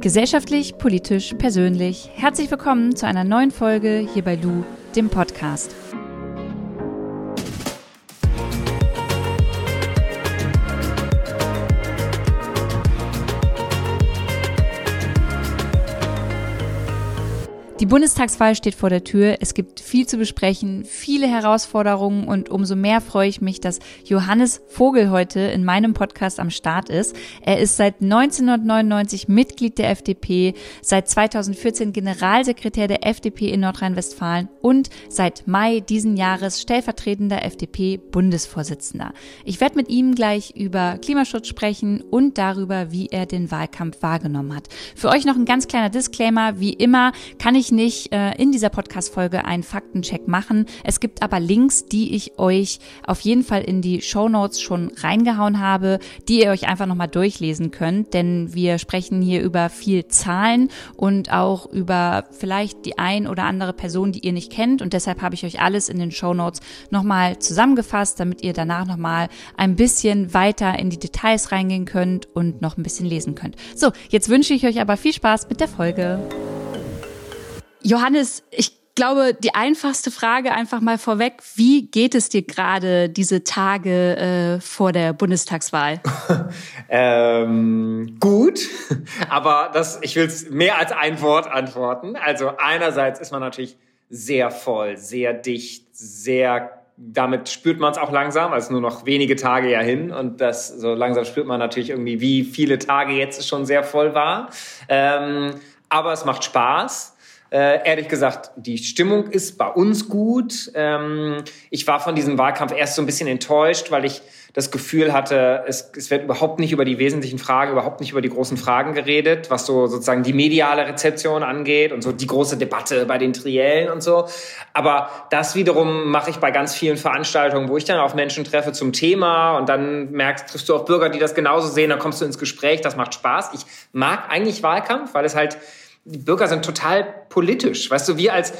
Gesellschaftlich, politisch, persönlich. Herzlich willkommen zu einer neuen Folge hier bei Lu, dem Podcast. Bundestagswahl steht vor der Tür. Es gibt viel zu besprechen, viele Herausforderungen und umso mehr freue ich mich, dass Johannes Vogel heute in meinem Podcast am Start ist. Er ist seit 1999 Mitglied der FDP, seit 2014 Generalsekretär der FDP in Nordrhein-Westfalen und seit Mai diesen Jahres stellvertretender FDP-Bundesvorsitzender. Ich werde mit ihm gleich über Klimaschutz sprechen und darüber, wie er den Wahlkampf wahrgenommen hat. Für euch noch ein ganz kleiner Disclaimer. Wie immer kann ich nicht äh, in dieser Podcast-Folge einen Faktencheck machen. Es gibt aber Links, die ich euch auf jeden Fall in die Show Notes schon reingehauen habe, die ihr euch einfach nochmal durchlesen könnt, denn wir sprechen hier über viel Zahlen und auch über vielleicht die ein oder andere Person, die ihr nicht kennt und deshalb habe ich euch alles in den Show Notes nochmal zusammengefasst, damit ihr danach nochmal ein bisschen weiter in die Details reingehen könnt und noch ein bisschen lesen könnt. So, jetzt wünsche ich euch aber viel Spaß mit der Folge. Johannes, ich glaube, die einfachste Frage einfach mal vorweg, wie geht es dir gerade diese Tage äh, vor der Bundestagswahl? ähm, gut, aber das, ich will es mehr als ein Wort antworten. Also einerseits ist man natürlich sehr voll, sehr dicht, sehr damit spürt man es auch langsam, also nur noch wenige Tage ja hin und das so langsam spürt man natürlich irgendwie, wie viele Tage jetzt schon sehr voll war. Ähm, aber es macht Spaß. Äh, ehrlich gesagt, die Stimmung ist bei uns gut. Ähm, ich war von diesem Wahlkampf erst so ein bisschen enttäuscht, weil ich das Gefühl hatte, es, es wird überhaupt nicht über die wesentlichen Fragen, überhaupt nicht über die großen Fragen geredet, was so sozusagen die mediale Rezeption angeht und so die große Debatte bei den Triellen und so. Aber das wiederum mache ich bei ganz vielen Veranstaltungen, wo ich dann auf Menschen treffe zum Thema und dann merkst, triffst du auch Bürger, die das genauso sehen, dann kommst du ins Gespräch, das macht Spaß. Ich mag eigentlich Wahlkampf, weil es halt die Bürger sind total politisch. Weißt du, wir als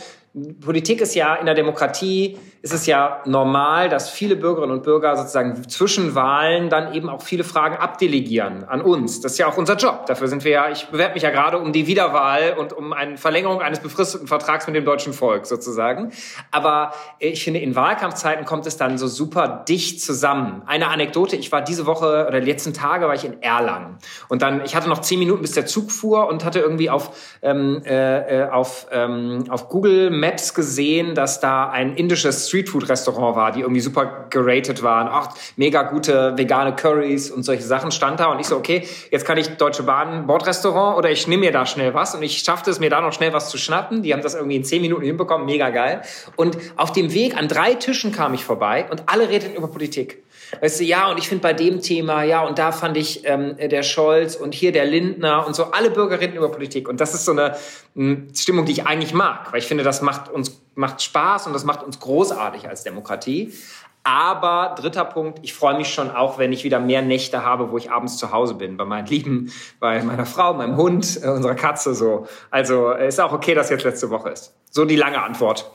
Politik ist ja in der Demokratie, ist es ja normal, dass viele Bürgerinnen und Bürger sozusagen zwischen Wahlen dann eben auch viele Fragen abdelegieren an uns. Das ist ja auch unser Job. Dafür sind wir ja, ich bewerbe mich ja gerade um die Wiederwahl und um eine Verlängerung eines befristeten Vertrags mit dem deutschen Volk sozusagen. Aber ich finde, in Wahlkampfzeiten kommt es dann so super dicht zusammen. Eine Anekdote, ich war diese Woche oder die letzten Tage war ich in Erlangen. Und dann, ich hatte noch zehn Minuten, bis der Zug fuhr und hatte irgendwie auf, ähm, äh, äh auf, ähm, auf Google Maps gesehen, dass da ein indisches Streetfood-Restaurant war, die irgendwie super geratet waren. Ach, mega gute vegane Curries und solche Sachen stand da. Und ich so, okay, jetzt kann ich Deutsche Bahn Bordrestaurant oder ich nehme mir da schnell was. Und ich schaffte es mir da noch schnell was zu schnappen. Die haben das irgendwie in zehn Minuten hinbekommen, mega geil. Und auf dem Weg an drei Tischen kam ich vorbei und alle redeten über Politik. Weißt du, ja, und ich finde bei dem Thema, ja, und da fand ich ähm, der Scholz und hier der Lindner und so, alle Bürger reden über Politik. Und das ist so eine mh, hm, Stimmung, die ich eigentlich mag, weil ich finde, das macht uns macht Spaß und das macht uns großartig als Demokratie. Aber dritter Punkt, ich freue mich schon auch, wenn ich wieder mehr Nächte habe, wo ich abends zu Hause bin, bei meinen Lieben, bei meiner Frau, meinem Hund, äh, unserer Katze so. Also ist auch okay, dass jetzt letzte Woche ist. So die lange Antwort.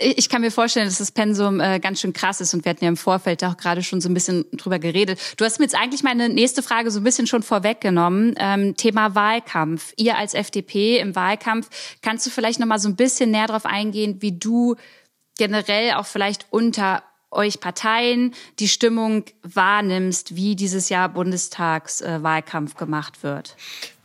Ich kann mir vorstellen, dass das Pensum äh, ganz schön krass ist und wir hatten ja im Vorfeld auch gerade schon so ein bisschen drüber geredet. Du hast mir jetzt eigentlich meine nächste Frage so ein bisschen schon vorweggenommen. Ähm, Thema Wahlkampf. Ihr als FDP im Wahlkampf, kannst du vielleicht noch mal so ein bisschen näher darauf eingehen, wie du generell auch vielleicht unter euch Parteien die Stimmung wahrnimmst, wie dieses Jahr Bundestagswahlkampf äh, gemacht wird?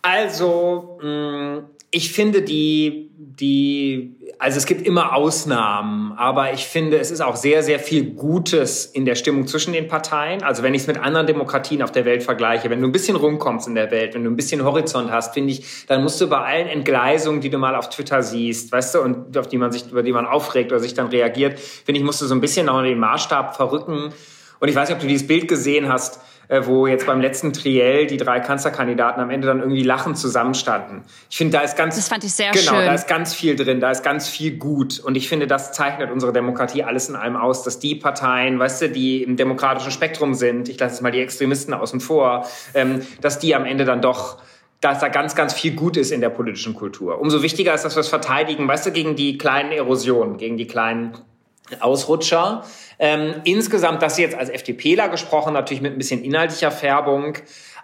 Also, mh, mm, ich finde die, die, also es gibt immer Ausnahmen, aber ich finde, es ist auch sehr, sehr viel Gutes in der Stimmung zwischen den Parteien. Also wenn ich es mit anderen Demokratien auf der Welt vergleiche, wenn du ein bisschen rumkommst in der Welt, wenn du ein bisschen Horizont hast, finde ich, dann musst du bei allen Entgleisungen, die du mal auf Twitter siehst, weißt du, und auf die man sich, über die man aufregt oder sich dann reagiert, finde ich, musst du so ein bisschen noch den Maßstab verrücken. Und ich weiß nicht, ob du dieses Bild gesehen hast, wo jetzt beim letzten Triell die drei Kanzlerkandidaten am Ende dann irgendwie lachend zusammenstanden. Ich finde, da ist ganz das fand ich sehr genau, schön. da ist ganz viel drin, da ist ganz viel gut und ich finde, das zeichnet unsere Demokratie alles in allem aus, dass die Parteien, weißt du, die im demokratischen Spektrum sind, ich lasse jetzt mal die Extremisten außen vor, ähm, dass die am Ende dann doch dass da ganz, ganz viel gut ist in der politischen Kultur. Umso wichtiger ist, dass wir es verteidigen, weißt du, gegen die kleinen Erosionen, gegen die kleinen Ausrutscher. Ähm, insgesamt, das jetzt als FDPler gesprochen, natürlich mit ein bisschen inhaltlicher Färbung.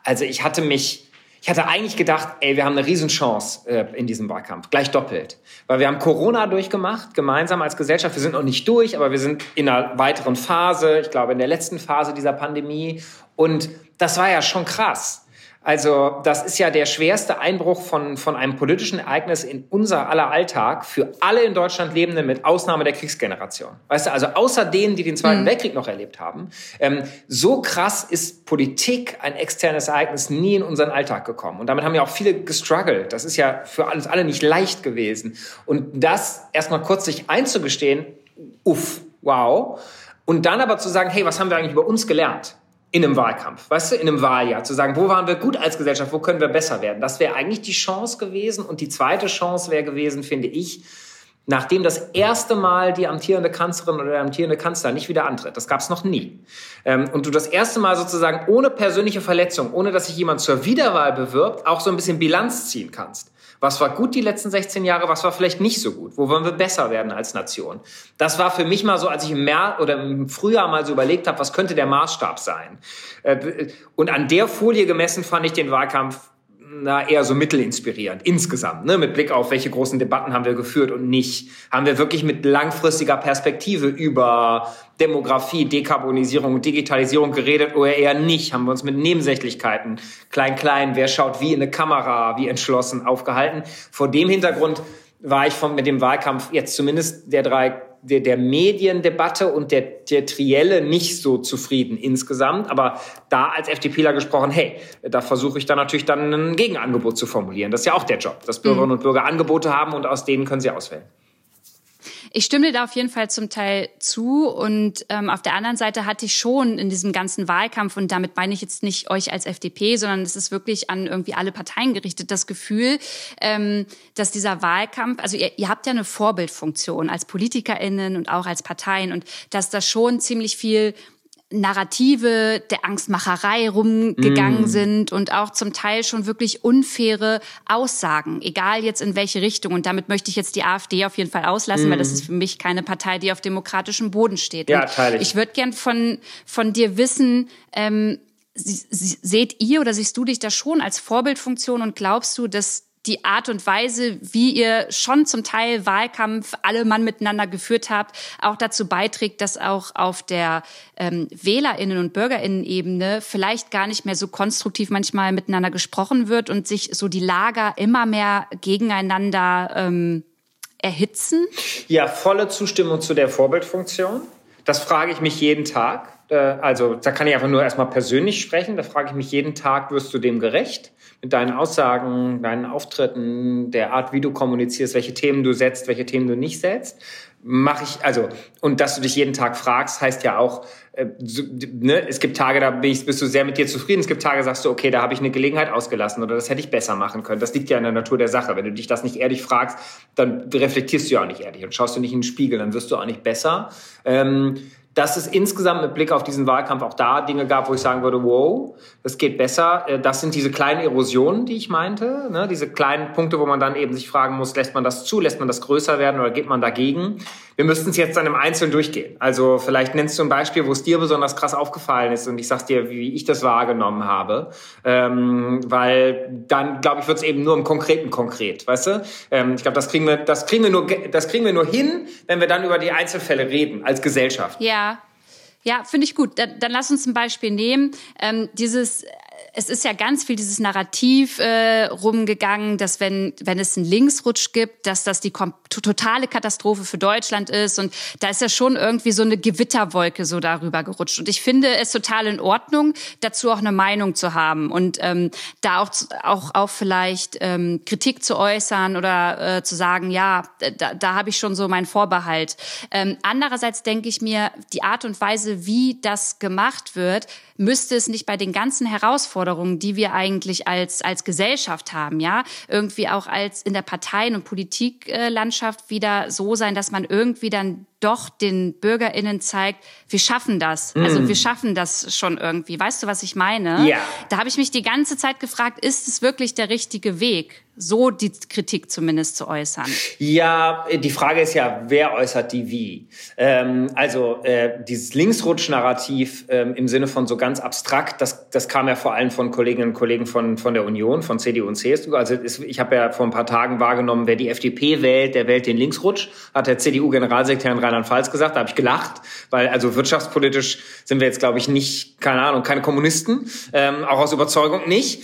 Also ich hatte mich Ich hatte eigentlich gedacht, ey, wir haben eine Riesenchance äh, in diesem Wahlkampf, gleich doppelt. Weil wir haben Corona durchgemacht, gemeinsam als Gesellschaft. Wir sind noch nicht durch, aber wir sind in einer weiteren Phase, ich glaube in der letzten Phase dieser Pandemie. Und das war ja schon krass. Also das ist ja der schwerste Einbruch von, von einem politischen Ereignis in unser aller Alltag für alle in Deutschland Lebenden mit Ausnahme der Kriegsgeneration. Weißt du, also außer denen, die den Zweiten mhm. Weltkrieg noch erlebt haben. Ähm, so krass ist Politik, ein externes Ereignis, nie in unseren Alltag gekommen. Und damit haben ja auch viele gestruggelt. Das ist ja für uns alle nicht leicht gewesen. Und das erstmal kurz sich einzugestehen, uff, wow. Und dann aber zu sagen, hey, was haben wir eigentlich über uns gelernt? In einem Wahlkampf, weißt du, in einem Wahljahr, zu sagen, wo waren wir gut als Gesellschaft, wo können wir besser werden? Das wäre eigentlich die Chance gewesen. Und die zweite Chance wäre gewesen, finde ich, nachdem das erste Mal die amtierende Kanzlerin oder der amtierende Kanzler nicht wieder antritt. Das gab es noch nie. Ähm, und du das erste Mal sozusagen ohne persönliche Verletzung, ohne dass sich jemand zur Wiederwahl bewirbt, auch so ein bisschen Bilanz ziehen kannst. Was war gut die letzten 16 Jahre? Was war vielleicht nicht so gut? Wo wollen wir besser werden als Nation? Das war für mich mal so, als ich im März oder im Frühjahr mal so überlegt habe, was könnte der Maßstab sein? Äh, und an der Folie gemessen fand ich den Wahlkampf na, eher so mittelinspirierend insgesamt, ne? mit Blick auf welche großen Debatten haben wir geführt und nicht. Haben wir wirklich mit langfristiger Perspektive über Demografie, Dekarbonisierung, Digitalisierung geredet oder eher nicht? Haben wir uns mit Nebensächlichkeiten, klein, klein, wer schaut wie in eine Kamera, wie entschlossen aufgehalten? Vor dem Hintergrund war ich von, mit dem Wahlkampf jetzt zumindest der drei der, der Mediendebatte und der, der Trielle nicht so zufrieden insgesamt. Aber da als FDPler gesprochen, hey, da versuche ich dann natürlich dann ein Gegenangebot zu formulieren. Das ist ja auch der Job, dass Bürgerinnen und Bürger Angebote haben und aus denen können sie auswählen. Ich stimme dir da auf jeden Fall zum Teil zu. Und ähm, auf der anderen Seite hatte ich schon in diesem ganzen Wahlkampf, und damit meine ich jetzt nicht euch als FDP, sondern es ist wirklich an irgendwie alle Parteien gerichtet, das Gefühl, ähm, dass dieser Wahlkampf, also ihr, ihr habt ja eine Vorbildfunktion als PolitikerInnen und auch als Parteien und dass da schon ziemlich viel Narrative der Angstmacherei rumgegangen mm. sind und auch zum Teil schon wirklich unfaire Aussagen, egal jetzt in welche Richtung. Und damit möchte ich jetzt die AfD auf jeden Fall auslassen, mm. weil das ist für mich keine Partei, die auf demokratischem Boden steht. Ja, teile ich. ich würde gern von, von dir wissen, ähm, seht ihr oder siehst du dich da schon als Vorbildfunktion und glaubst du, dass die Art und Weise, wie ihr schon zum Teil Wahlkampf alle Mann miteinander geführt habt, auch dazu beiträgt, dass auch auf der ähm, Wählerinnen und Bürgerinnen-Ebene vielleicht gar nicht mehr so konstruktiv manchmal miteinander gesprochen wird und sich so die Lager immer mehr gegeneinander ähm, erhitzen? Ja, volle Zustimmung zu der Vorbildfunktion. Das frage ich mich jeden Tag. Äh, also da kann ich einfach nur erstmal persönlich sprechen. Da frage ich mich jeden Tag, wirst du dem gerecht? mit deinen Aussagen, deinen Auftritten, der Art, wie du kommunizierst, welche Themen du setzt, welche Themen du nicht setzt, mache ich, also, und dass du dich jeden Tag fragst, heißt ja auch, äh, so, ne, es gibt Tage, da bist du sehr mit dir zufrieden, es gibt Tage, sagst du, okay, da habe ich eine Gelegenheit ausgelassen oder das hätte ich besser machen können. Das liegt ja in der Natur der Sache. Wenn du dich das nicht ehrlich fragst, dann reflektierst du ja auch nicht ehrlich und schaust du nicht in den Spiegel, dann wirst du auch nicht besser. Ähm, dass es insgesamt mit Blick auf diesen Wahlkampf auch da Dinge gab, wo ich sagen würde, wow, das geht besser. Äh, das sind diese kleinen Erosionen, die ich meinte, ne? diese kleinen Punkte, wo man dann eben sich fragen muss, lässt man das zu, lässt man das größer werden oder geht man dagegen? Wir müssten es jetzt dann im Einzelnen durchgehen. Also vielleicht nennst du ein Beispiel, wo es dir besonders krass aufgefallen ist und ich sag's dir, wie ich das wahrgenommen habe, ähm, weil dann, glaube ich, wird es eben nur im Konkreten konkret, weißt du? Ähm, ich glaube, das kriegen wir, das nur, das kriegen wir nur hin, wenn wir dann über die Einzelfälle reden als Gesellschaft. Ja. Ja, finde ich gut. Dann, dann lass uns ein Beispiel nehmen. Ähm, dieses es ist ja ganz viel dieses Narrativ äh, rumgegangen, dass wenn, wenn es einen Linksrutsch gibt, dass das die totale Katastrophe für Deutschland ist. Und da ist ja schon irgendwie so eine Gewitterwolke so darüber gerutscht. Und ich finde es total in Ordnung, dazu auch eine Meinung zu haben und ähm, da auch, auch, auch vielleicht ähm, Kritik zu äußern oder äh, zu sagen, ja, da, da habe ich schon so meinen Vorbehalt. Ähm, andererseits denke ich mir, die Art und Weise, wie das gemacht wird, müsste es nicht bei den ganzen Herausforderungen, die wir eigentlich als, als Gesellschaft haben, ja, irgendwie auch als in der Parteien- und Politiklandschaft wieder so sein, dass man irgendwie dann doch den BürgerInnen zeigt, wir schaffen das. Mm. Also wir schaffen das schon irgendwie. Weißt du, was ich meine? Ja. Da habe ich mich die ganze Zeit gefragt, ist es wirklich der richtige Weg? so die Kritik zumindest zu äußern. Ja, die Frage ist ja, wer äußert die wie? Ähm, also äh, dieses Linksrutsch-Narrativ ähm, im Sinne von so ganz abstrakt, das, das kam ja vor allem von Kolleginnen und Kollegen von, von der Union, von CDU und CSU. Also ist, ich habe ja vor ein paar Tagen wahrgenommen, wer die FDP wählt, der wählt den Linksrutsch, hat der CDU-Generalsekretär Rheinland-Pfalz gesagt. Da habe ich gelacht, weil also wirtschaftspolitisch sind wir jetzt, glaube ich, nicht, keine Ahnung, keine Kommunisten, ähm, auch aus Überzeugung nicht.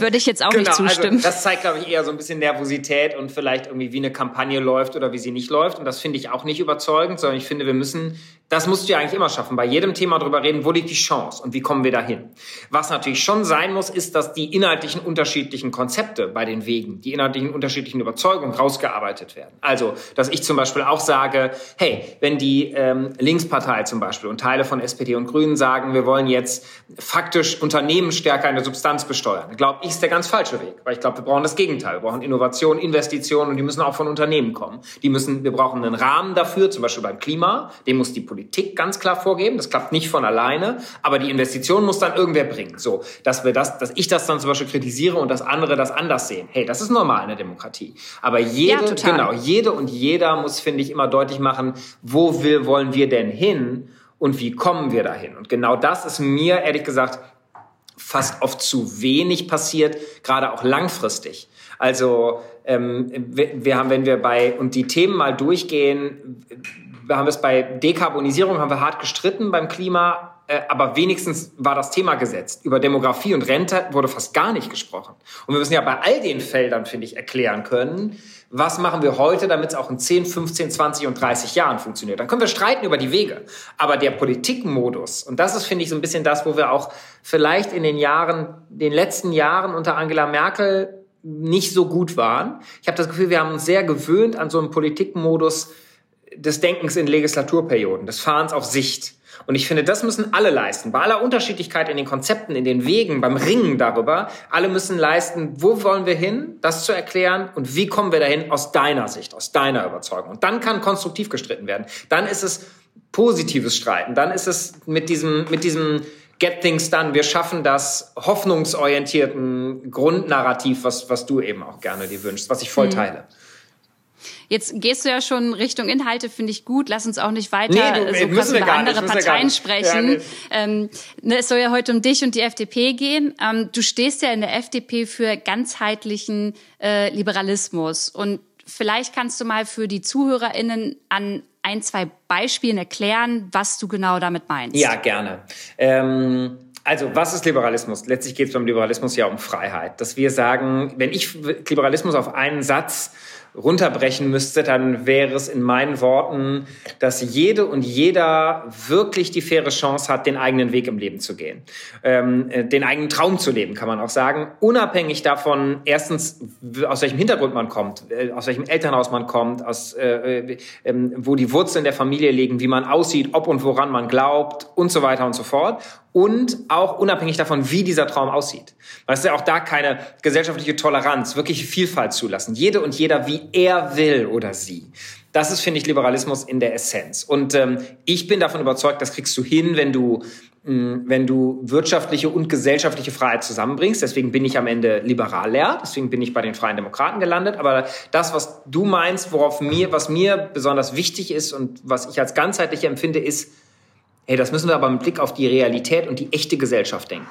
Würde ich jetzt auch genau, nicht also zustimmen. Also das zeigt, glaube ich, eher so ein bisschen Nervosität und vielleicht irgendwie wie eine Kampagne läuft oder wie sie nicht läuft. Und das finde ich auch nicht überzeugend, sondern ich finde, wir müssen das musst du ja eigentlich immer schaffen. Bei jedem Thema drüber reden, wo liegt die Chance und wie kommen wir dahin. Was natürlich schon sein muss, ist, dass die inhaltlichen unterschiedlichen Konzepte bei den Wegen, die inhaltlichen unterschiedlichen Überzeugungen rausgearbeitet werden. Also, dass ich zum Beispiel auch sage, hey, wenn die ähm, Linkspartei zum Beispiel und Teile von SPD und Grünen sagen, wir wollen jetzt faktisch Unternehmen stärker in der Substanz besteuern, glaube ich, ist der ganz falsche Weg. Weil ich glaube, wir brauchen das Gegenteil. Wir brauchen Innovation, Investitionen und die müssen auch von Unternehmen kommen. Die müssen, wir brauchen einen Rahmen dafür, zum Beispiel beim Klima, den muss die Politik Politik ganz klar vorgeben. Das klappt nicht von alleine, aber die Investition muss dann irgendwer bringen. So, dass wir das, dass ich das dann zum Beispiel kritisiere und dass andere das anders sehen. Hey, das ist normal in der Demokratie. Aber jede, ja, genau, jede und jeder muss, finde ich, immer deutlich machen, wo will, wollen wir denn hin und wie kommen wir dahin? Und genau das ist mir, ehrlich gesagt, fast oft zu wenig passiert, gerade auch langfristig. Also ähm, wir, wir haben, wenn wir bei und die Themen mal durchgehen, wir haben es bei Dekarbonisierung haben wir hart gestritten beim Klima, äh, aber wenigstens war das Thema gesetzt. Über Demografie und Rente wurde fast gar nicht gesprochen. Und wir müssen ja bei all den Feldern, finde ich, erklären können, was machen wir heute, damit es auch in 10, 15, 20 und 30 Jahren funktioniert. Dann können wir streiten über die Wege. Aber der Politikmodus, und das ist, finde ich, so ein bisschen das, wo wir auch vielleicht in den Jahren, den letzten Jahren unter Angela Merkel nicht so gut waren. Ich habe das Gefühl, wir haben uns sehr gewöhnt an so einen Politikmodus, des Denkens in Legislaturperioden, des Fahrens auf Sicht. Und ich finde, das müssen alle leisten. Bei aller Unterschiedlichkeit in den Konzepten, in den Wegen, beim Ringen darüber, alle müssen leisten, wo wollen wir hin, das zu erklären und wie kommen wir dahin aus deiner Sicht, aus deiner Überzeugung. Und dann kann konstruktiv gestritten werden. Dann ist es positives Streiten. Dann ist es mit diesem, mit diesem Get Things Done, wir schaffen das hoffnungsorientierten Grundnarrativ, was, was du eben auch gerne dir wünschst, was ich voll mhm. Jetzt gehst du ja schon Richtung Inhalte, finde ich gut. Lass uns auch nicht weiter nee, du, so krass über andere Parteien sprechen. Ja, ähm, ne, es soll ja heute um dich und die FDP gehen. Ähm, du stehst ja in der FDP für ganzheitlichen äh, Liberalismus. Und vielleicht kannst du mal für die ZuhörerInnen an ein, zwei Beispielen erklären, was du genau damit meinst. Ja, gerne. Ähm also, was ist Liberalismus? Letztlich geht es beim Liberalismus ja um Freiheit. Dass wir sagen, wenn ich Liberalismus auf einen Satz runterbrechen müsste, dann wäre es in meinen Worten, dass jede und jeder wirklich die faire Chance hat, den eigenen Weg im Leben zu gehen. Ähm, äh, den eigenen Traum zu leben, kann man auch sagen. Unabhängig davon, erstens, aus welchem Hintergrund man kommt, äh, aus welchem Elternhaus man kommt, aus, äh, äh, ähm, wo die Wurzeln der Familie liegen, wie man aussieht, ob und woran man glaubt und so weiter und so fort und auch unabhängig davon, wie dieser Traum aussieht. Weil es ja auch da keine gesellschaftliche Toleranz, wirklich Vielfalt zulassen. Jede und jeder, wie er will oder sie. Das ist, finde ich, Liberalismus in der Essenz. Und ähm, ich bin davon überzeugt, das kriegst du hin, wenn du mh, wenn du wirtschaftliche und gesellschaftliche Freiheit zusammenbringst. Deswegen bin ich am Ende Liberaler, deswegen bin ich bei den Freien Demokraten gelandet. Aber das, was du meinst, worauf mir, was mir besonders wichtig ist und was ich als ganzheitlich empfinde, ist, Hey, das müssen wir aber mit Blick auf die Realität und die echte Gesellschaft denken.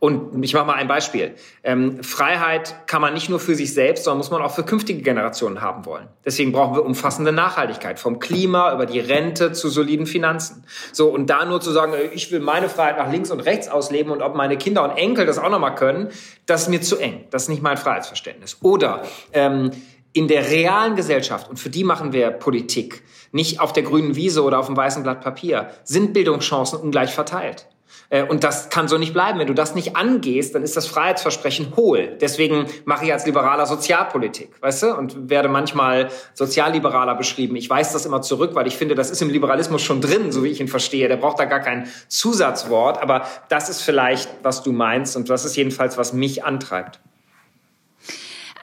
Und ich mache mal ein Beispiel. Ähm, Freiheit kann man nicht nur für sich selbst, sondern muss man auch für künftige Generationen haben wollen. Deswegen brauchen wir umfassende Nachhaltigkeit, vom Klima über die Rente zu soliden Finanzen. So, und da nur zu sagen, ich will meine Freiheit nach links und rechts ausleben und ob meine Kinder und Enkel das auch nochmal können, das ist mir zu eng. Das ist nicht mein Freiheitsverständnis. Oder ähm, in der realen Gesellschaft, und für die machen wir Politik, nicht auf der grünen Wiese oder auf dem weißen Blatt Papier, sind Bildungschancen ungleich verteilt. Äh, und das kann so nicht bleiben. Wenn du das nicht angehst, dann ist das Freiheitsversprechen hohl. Deswegen mache ich als Liberaler Sozialpolitik, weißt du? Und werde manchmal Sozialliberaler beschrieben. Ich weise das immer zurück, weil ich finde, das ist im Liberalismus schon drin, so wie ich ihn verstehe. Der braucht da gar kein Zusatzwort. Aber das ist vielleicht, was du meinst. Und das ist jedenfalls, was mich antreibt.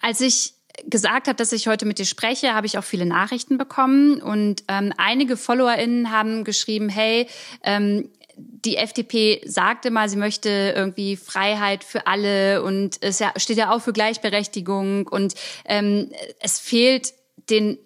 Als ich gesagt habe, dass ich heute mit dir spreche, habe ich auch viele Nachrichten bekommen. Und ähm, einige FollowerInnen haben geschrieben, hey, ähm, die FDP sagte mal, sie möchte irgendwie Freiheit für alle und es steht ja auch für Gleichberechtigung. Und ähm, es fehlt den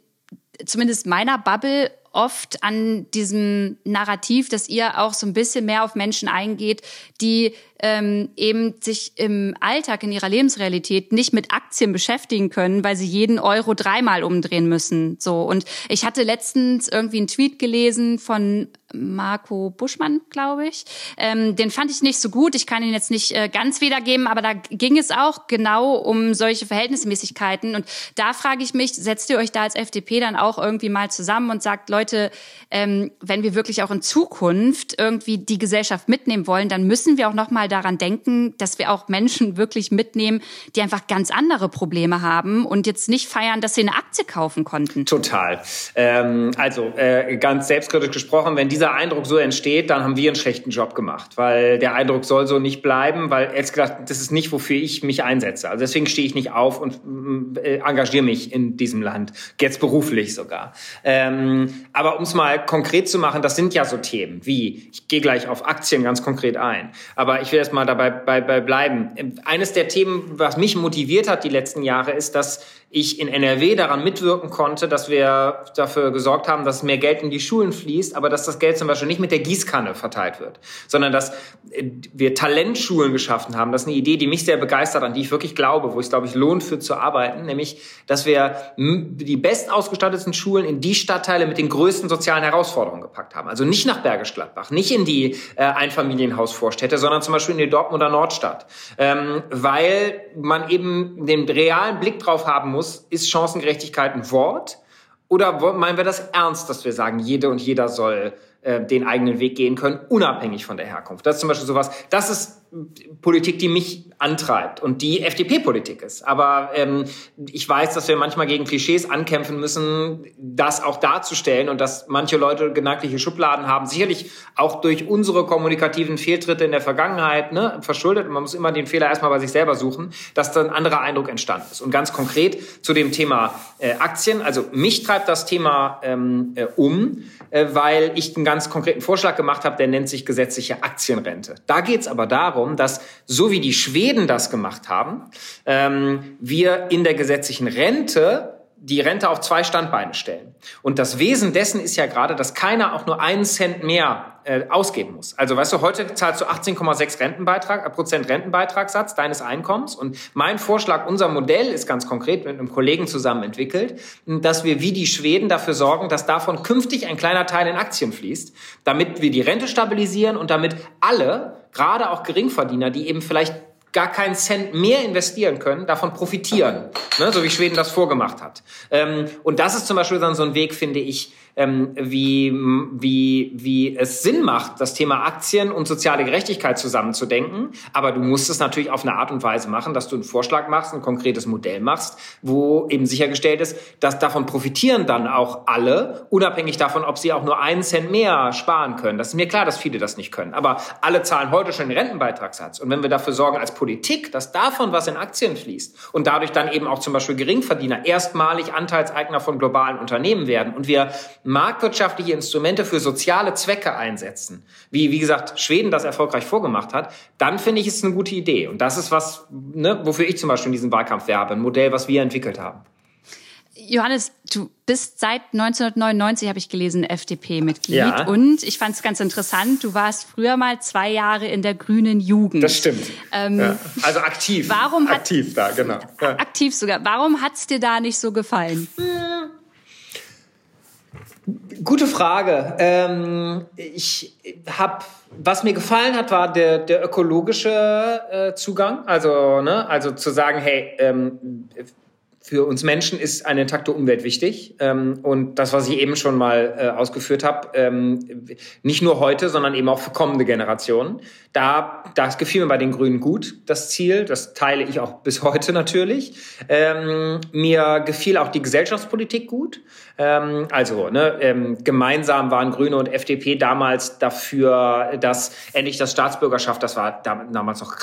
zumindest meiner Bubble oft an diesem Narrativ, dass ihr auch so ein bisschen mehr auf Menschen eingeht, die ähm, eben sich im Alltag, in ihrer Lebensrealität nicht mit Aktien beschäftigen können, weil sie jeden Euro dreimal umdrehen müssen. So und ich hatte letztens irgendwie einen Tweet gelesen von Marco Buschmann, glaube ich. Ähm, den fand ich nicht so gut. Ich kann ihn jetzt nicht äh, ganz wiedergeben, aber da ging es auch genau um solche Verhältnismäßigkeiten. Und da frage ich mich, setzt ihr euch da als FDP dann auch irgendwie mal zusammen und sagt, Leute, ähm, wenn wir wirklich auch in Zukunft irgendwie die Gesellschaft mitnehmen wollen, dann müssen wir auch noch mal daran denken, dass wir auch Menschen wirklich mitnehmen, die einfach ganz andere Probleme haben und jetzt nicht feiern, dass sie eine Aktie kaufen konnten. Total. Ähm, also äh, ganz selbstkritisch gesprochen, wenn dieser Eindruck so entsteht, dann haben wir einen schlechten Job gemacht, weil der Eindruck soll so nicht bleiben, weil jetzt gesagt, das ist nicht, wofür ich mich einsetze. Also deswegen stehe ich nicht auf und äh, engagiere mich in diesem Land, jetzt beruflich sogar. Ähm, aber um es mal konkret zu machen, das sind ja so Themen wie, ich gehe gleich auf Aktien ganz konkret ein, aber ich will erst mal dabei bei, bei bleiben. Eines der Themen, was mich motiviert hat die letzten Jahre, ist, dass ich in NRW daran mitwirken konnte, dass wir dafür gesorgt haben, dass mehr Geld in die Schulen fließt, aber dass das Geld zum Beispiel nicht mit der Gießkanne verteilt wird, sondern dass äh, wir Talentschulen geschaffen haben. Das ist eine Idee, die mich sehr begeistert, an die ich wirklich glaube, wo es, glaube ich, lohnt für zu arbeiten, nämlich, dass wir die bestausgestatteten Schulen in die Stadtteile mit den größten sozialen Herausforderungen gepackt haben. Also nicht nach Bergisch Gladbach, nicht in die äh, Einfamilienhausvorstädte, sondern zum Beispiel in die Dortmunder Nordstadt, ähm, weil man eben den realen Blick drauf haben muss, ist Chancengerechtigkeit ein Wort oder meinen wir das ernst, dass wir sagen, jede und jeder soll äh, den eigenen Weg gehen können, unabhängig von der Herkunft? Das ist zum Beispiel sowas, das ist Politik, die mich antreibt und die FDP-Politik ist. Aber ähm, ich weiß, dass wir manchmal gegen Klischees ankämpfen müssen, das auch darzustellen und dass manche Leute gedankliche Schubladen haben. Sicherlich auch durch unsere kommunikativen Fehltritte in der Vergangenheit ne, verschuldet. Man muss immer den Fehler erstmal bei sich selber suchen, dass dann ein anderer Eindruck entstanden ist. Und ganz konkret zu dem Thema äh, Aktien. Also mich treibt das Thema ähm, äh, um, äh, weil ich einen ganz konkreten Vorschlag gemacht habe, der nennt sich gesetzliche Aktienrente. Da geht es aber darum, darum, dass so wie die Schweden das gemacht haben, ähm, wir in der gesetzlichen Rente die Rente auf zwei Standbeine stellen. Und das Wesen dessen ist ja gerade, dass keiner auch nur einen Cent mehr äh, ausgeben muss. Also weißt du, heute zahlst du 18,6 Rentenbeitrag, äh, Prozent Rentenbeitragssatz deines Einkommens. Und mein Vorschlag, unser Modell ist ganz konkret mit einem Kollegen zusammen entwickelt, dass wir wie die Schweden dafür sorgen, dass davon künftig ein kleiner Teil in Aktien fließt, damit wir die Rente stabilisieren und damit alle, gerade auch Geringverdiener, die eben vielleicht gar keinen Cent mehr investieren können, davon profitieren, ne, so wie Schweden das vorgemacht hat. Ähm, und das ist zum Beispiel dann so ein Weg, finde ich, ähm, wie, wie, wie es Sinn macht, das Thema Aktien und soziale Gerechtigkeit zusammenzudenken. Aber du musst es natürlich auf eine Art und Weise machen, dass du einen Vorschlag machst, ein konkretes Modell machst, wo eben sichergestellt ist, dass davon profitieren dann auch alle, unabhängig davon, ob sie auch nur einen Cent mehr sparen können. Das ist mir klar, dass viele das nicht können. Aber alle zahlen heute schon den Rentenbeitragssatz. Und wenn wir dafür sorgen als Politik, dass davon was in Aktien fließt und dadurch dann eben auch zum Beispiel Geringverdiener erstmalig Anteilseigner von globalen Unternehmen werden und wir marktwirtschaftliche Instrumente für soziale Zwecke einsetzen, wie, wie gesagt, Schweden das erfolgreich vorgemacht hat, dann finde ich es eine gute Idee. Und das ist was, ne, wofür ich zum Beispiel in diesem Wahlkampf werbe, ein Modell, was wir entwickelt haben. Johannes, du bist seit 1999, habe ich gelesen, FDP-Mitglied. Ja. Und ich fand es ganz interessant, du warst früher mal zwei Jahre in der grünen Jugend. Das stimmt. Ähm, ja. Also aktiv. Warum hat, aktiv da, genau. Ja. Aktiv sogar. Warum hat es dir da nicht so gefallen? Gute Frage. Ähm, ich habe, was mir gefallen hat, war der, der ökologische äh, Zugang. Also, ne, also zu sagen, hey, ähm, für uns Menschen ist eine intakte Umwelt wichtig. Ähm, und das, was ich eben schon mal äh, ausgeführt habe, ähm, nicht nur heute, sondern eben auch für kommende Generationen. Da, das gefiel mir bei den Grünen gut, das Ziel. Das teile ich auch bis heute natürlich. Ähm, mir gefiel auch die Gesellschaftspolitik gut. Ähm, also ne, ähm, gemeinsam waren Grüne und FDP damals dafür, dass endlich das Staatsbürgerschaft, das war damals noch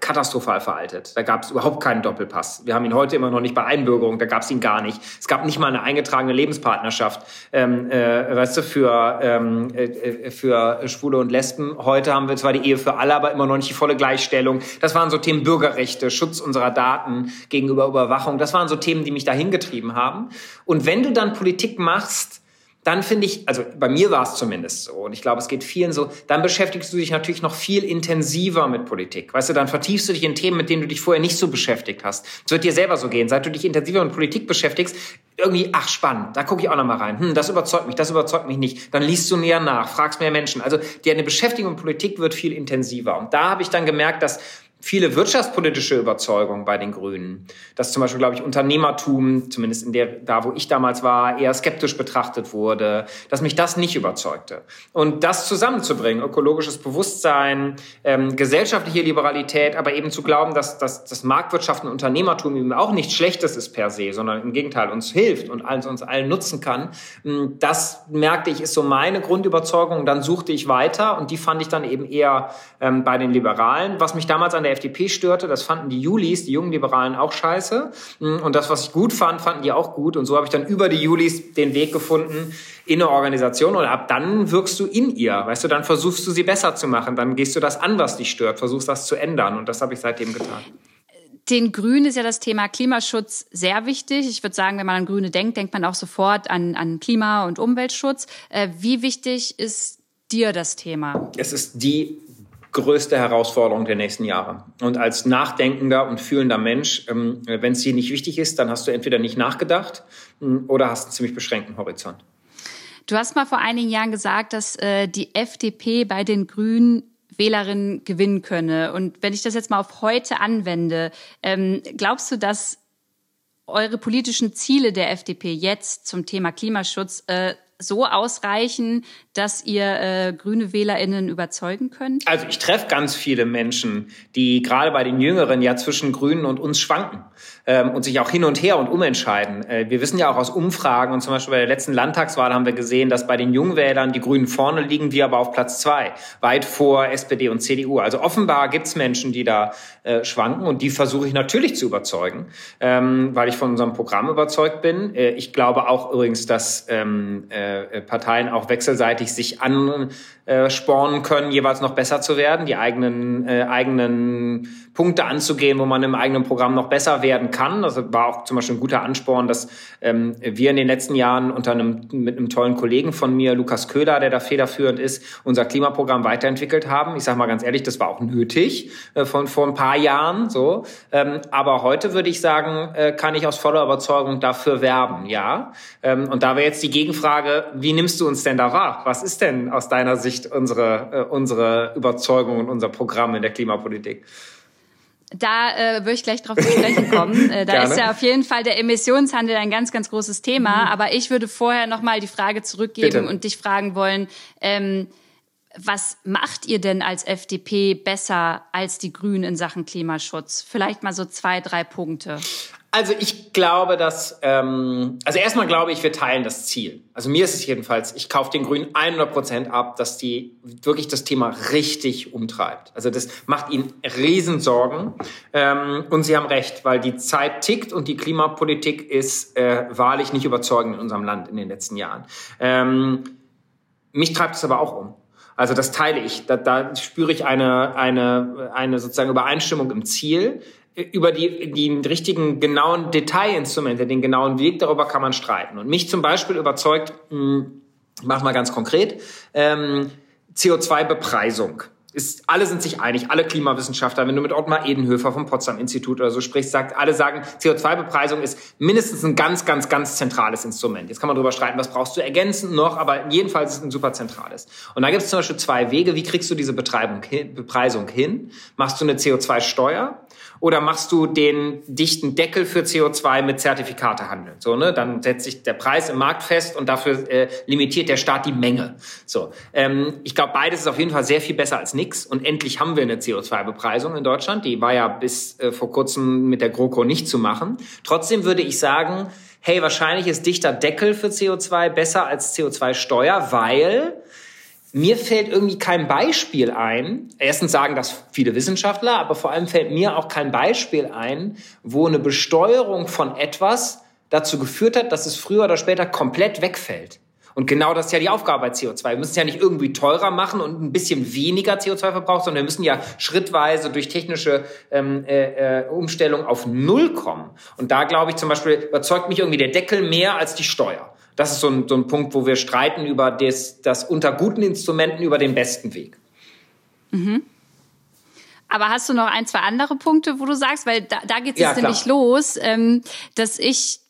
katastrophal veraltet. Da gab es überhaupt keinen Doppelpass. Wir haben ihn heute immer noch nicht bei Einbürgerung, da gab es ihn gar nicht. Es gab nicht mal eine eingetragene Lebenspartnerschaft, ähm, äh, weißt du, für, ähm, äh, für Schwule und Lesben. Heute haben wir zwar die Ehe für alle, aber immer noch nicht die volle Gleichstellung. Das waren so Themen Bürgerrechte, Schutz unserer Daten gegenüber Überwachung. Das waren so Themen, die mich dahin getrieben haben. Und wenn du dann Politik machst, dann finde ich, also bei mir war es zumindest so, und ich glaube, es geht vielen so, dann beschäftigst du dich natürlich noch viel intensiver mit Politik. Weißt du, dann vertiefst du dich in Themen, mit denen du dich vorher nicht so beschäftigt hast. Es wird dir selber so gehen. Seit du dich intensiver mit Politik beschäftigst, irgendwie, ach spannend, da gucke ich auch noch mal rein. Hm, das überzeugt mich, das überzeugt mich nicht. Dann liest du näher nach, fragst mehr Menschen. Also die, eine Beschäftigung mit Politik wird viel intensiver. Und da habe ich dann gemerkt, dass viele wirtschaftspolitische Überzeugungen bei den Grünen. Dass zum Beispiel, glaube ich, Unternehmertum, zumindest in der, da wo ich damals war, eher skeptisch betrachtet wurde, dass mich das nicht überzeugte. Und das zusammenzubringen, ökologisches Bewusstsein, ähm, gesellschaftliche Liberalität, aber eben zu glauben, dass, dass, dass Marktwirtschaft und Unternehmertum eben auch nichts Schlechtes ist per se, sondern im Gegenteil uns hilft und uns, uns allen nutzen kann, hm, das merkte ich, ist so meine Grundüberzeugung. Dann suchte ich weiter und die fand ich dann eben eher ähm, bei den Liberalen. Was mich damals an der FDP störte, das fanden die Julis, die jungen Liberalen, auch scheiße. Und das, was ich gut fand, fanden die auch gut. Und so habe ich dann über die Julis den Weg gefunden in eine Organisation. Und ab dann wirkst du in ihr. Weißt du, dann versuchst du sie besser zu machen. Dann gehst du das an, was dich stört, versuchst das zu ändern. Und das habe ich seitdem getan. Den Grünen ist ja das Thema Klimaschutz sehr wichtig. Ich würde sagen, wenn man an Grüne denkt, denkt man auch sofort an, an Klima- und Umweltschutz. Äh, wie wichtig ist dir das Thema? Es ist die größte Herausforderung der nächsten Jahre. Und als nachdenkender und fühlender Mensch, ähm, wenn es dir nicht wichtig ist, dann hast du entweder nicht nachgedacht ähm, oder hast einen ziemlich beschränkten Horizont. Du hast mal vor einigen Jahren gesagt, dass äh, die FDP bei den Grünen Wählerinnen gewinnen könne. Und wenn ich das jetzt mal auf heute anwende, ähm, glaubst du, dass eure politischen Ziele der FDP jetzt zum Thema Klimaschutz äh, so ausreichen, dass ihr äh, grüne WählerInnen überzeugen könnt? Also ich treffe ganz viele Menschen, die gerade bei den Jüngeren ja zwischen Grünen und uns schwanken ähm, und sich auch hin und her und umentscheiden. Äh, wir wissen ja auch aus Umfragen und zum Beispiel bei der letzten Landtagswahl haben wir gesehen, dass bei den Jungwählern die Grünen vorne liegen, wir aber auf Platz zwei, weit vor SPD und CDU. Also offenbar gibt es Menschen, die da äh, schwanken und die versuche ich natürlich zu überzeugen, ähm, weil ich von unserem Programm überzeugt bin. Äh, ich glaube auch übrigens, dass ähm, äh, Parteien auch wechselseitig sich anspornen können, jeweils noch besser zu werden, die eigenen, äh, eigenen Punkte anzugehen, wo man im eigenen Programm noch besser werden kann. Das war auch zum Beispiel ein guter Ansporn, dass ähm, wir in den letzten Jahren unter einem, mit einem tollen Kollegen von mir, Lukas Köhler, der da federführend ist, unser Klimaprogramm weiterentwickelt haben. Ich sage mal ganz ehrlich, das war auch nötig äh, von vor ein paar Jahren so. Ähm, aber heute würde ich sagen, äh, kann ich aus voller Überzeugung dafür werben, ja. Ähm, und da wäre jetzt die Gegenfrage, wie nimmst du uns denn da wahr? Was ist denn aus deiner Sicht unsere, äh, unsere Überzeugung und unser Programm in der Klimapolitik? Da äh, würde ich gleich drauf zu sprechen kommen. Äh, da Gerne. ist ja auf jeden Fall der Emissionshandel ein ganz, ganz großes Thema. Mhm. Aber ich würde vorher nochmal die Frage zurückgeben Bitte. und dich fragen wollen, ähm, was macht ihr denn als FDP besser als die Grünen in Sachen Klimaschutz? Vielleicht mal so zwei, drei Punkte. Also ich glaube, dass, ähm, also erstmal glaube ich, wir teilen das Ziel. Also mir ist es jedenfalls, ich kaufe den Grünen 100 Prozent ab, dass die wirklich das Thema richtig umtreibt. Also das macht ihnen Riesensorgen. Ähm, und sie haben recht, weil die Zeit tickt und die Klimapolitik ist äh, wahrlich nicht überzeugend in unserem Land in den letzten Jahren. Ähm, mich treibt es aber auch um. Also das teile ich. Da, da spüre ich eine, eine, eine sozusagen Übereinstimmung im Ziel über die, die richtigen genauen Detailinstrumente, den genauen Weg, darüber kann man streiten. Und mich zum Beispiel überzeugt, mh, hm, mach mal ganz konkret, ähm, CO2-Bepreisung. Ist, alle sind sich einig, alle Klimawissenschaftler, wenn du mit Ottmar Edenhöfer vom Potsdam Institut oder so sprichst, sagt, alle sagen, CO2-Bepreisung ist mindestens ein ganz, ganz, ganz zentrales Instrument. Jetzt kann man darüber streiten, was brauchst du ergänzend noch, aber jedenfalls ist es ein super zentrales. Und da gibt es zum Beispiel zwei Wege. Wie kriegst du diese Bepreisung hin? Machst du eine CO2-Steuer? Oder machst du den dichten Deckel für CO2 mit Zertifikate handeln? So, ne? Dann setzt sich der Preis im Markt fest und dafür äh, limitiert der Staat die Menge. So, ähm, ich glaube, beides ist auf jeden Fall sehr viel besser als nichts. Und endlich haben wir eine CO2-Bepreisung in Deutschland. Die war ja bis äh, vor kurzem mit der GroKo nicht zu machen. Trotzdem würde ich sagen, hey, wahrscheinlich ist dichter Deckel für CO2 besser als CO2-Steuer, weil mir fällt irgendwie kein Beispiel ein. Erstens sagen das viele Wissenschaftler, aber vor allem fällt mir auch kein Beispiel ein, wo eine Besteuerung von etwas dazu geführt hat, dass es früher oder später komplett wegfällt. Und genau das ist ja die Aufgabe bei CO2. Wir müssen es ja nicht irgendwie teurer machen und ein bisschen weniger CO2 verbrauchen, sondern wir müssen ja schrittweise durch technische ähm, äh, äh, Umstellung auf Null kommen. Und da glaube ich zum Beispiel, überzeugt mich irgendwie der Deckel mehr als die Steuer. Das ist so ein, so ein Punkt, wo wir streiten über das, das unter guten Instrumenten über den besten Weg. Mhm. Aber hast du noch ein, zwei andere Punkte, wo du sagst, weil da, da geht es ja, nämlich los, ähm, dass ich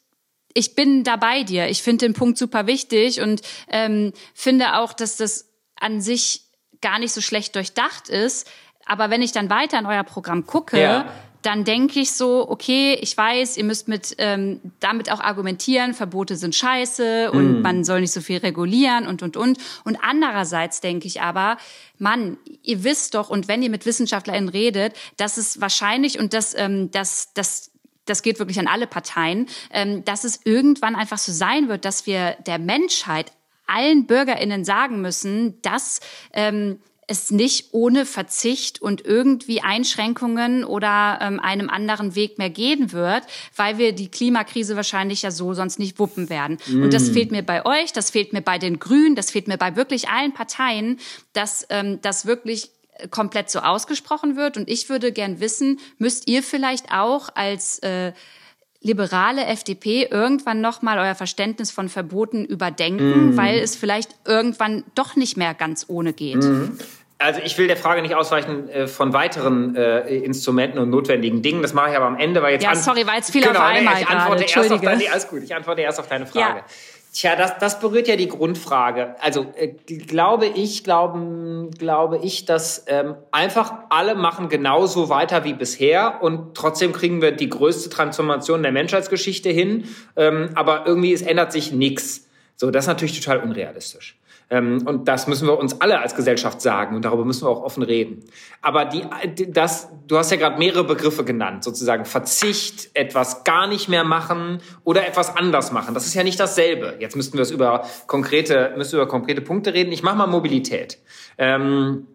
ich bin da bei dir. Ich finde den Punkt super wichtig und ähm, finde auch, dass das an sich gar nicht so schlecht durchdacht ist. Aber wenn ich dann weiter in euer Programm gucke, ja. Dann denke ich so, okay, ich weiß, ihr müsst mit ähm, damit auch argumentieren, Verbote sind scheiße und mm. man soll nicht so viel regulieren und und und. Und andererseits denke ich aber, Mann, ihr wisst doch, und wenn ihr mit WissenschaftlerInnen redet, dass es wahrscheinlich und dass, ähm, dass, dass das geht wirklich an alle Parteien, ähm, dass es irgendwann einfach so sein wird, dass wir der Menschheit, allen BürgerInnen sagen müssen, dass ähm, es nicht ohne Verzicht und irgendwie Einschränkungen oder ähm, einem anderen Weg mehr gehen wird, weil wir die Klimakrise wahrscheinlich ja so sonst nicht wuppen werden. Mm. Und das mm. fehlt mir bei euch, das fehlt mir bei den Grünen, das fehlt mir bei wirklich allen Parteien, dass ähm, das wirklich komplett so ausgesprochen wird. Und ich würde gern wissen, müsst ihr vielleicht auch als äh, liberale FDP irgendwann nochmal euer Verständnis von Verboten überdenken, mm. weil es vielleicht irgendwann doch nicht mehr ganz ohne geht. Mm. Also ich will der Frage nicht ausweichen äh, von weiteren äh, Instrumenten und notwendigen Dingen. Das mache ich aber am Ende, weil jetzt ja sorry, weil jetzt viel genau, auf einmal ich antworte erst auf deine, alles gut. Ich antworte erst auf deine Frage. Ja. Tja, das, das berührt ja die Grundfrage. Also äh, glaube ich, glauben, glaube ich, dass ähm, einfach alle machen genauso weiter wie bisher und trotzdem kriegen wir die größte Transformation der Menschheitsgeschichte hin. Ähm, aber irgendwie es ändert sich nichts. So, das ist natürlich total unrealistisch. Ähm, und das müssen wir uns alle als Gesellschaft sagen und darüber müssen wir auch offen reden. Aber die, das, du hast ja gerade mehrere Begriffe genannt, sozusagen Verzicht, etwas gar nicht mehr machen oder etwas anders machen. Das ist ja nicht dasselbe. Jetzt müssten wir es über konkrete, müssen wir über konkrete Punkte reden. Ich mache mal Mobilität. Ähm,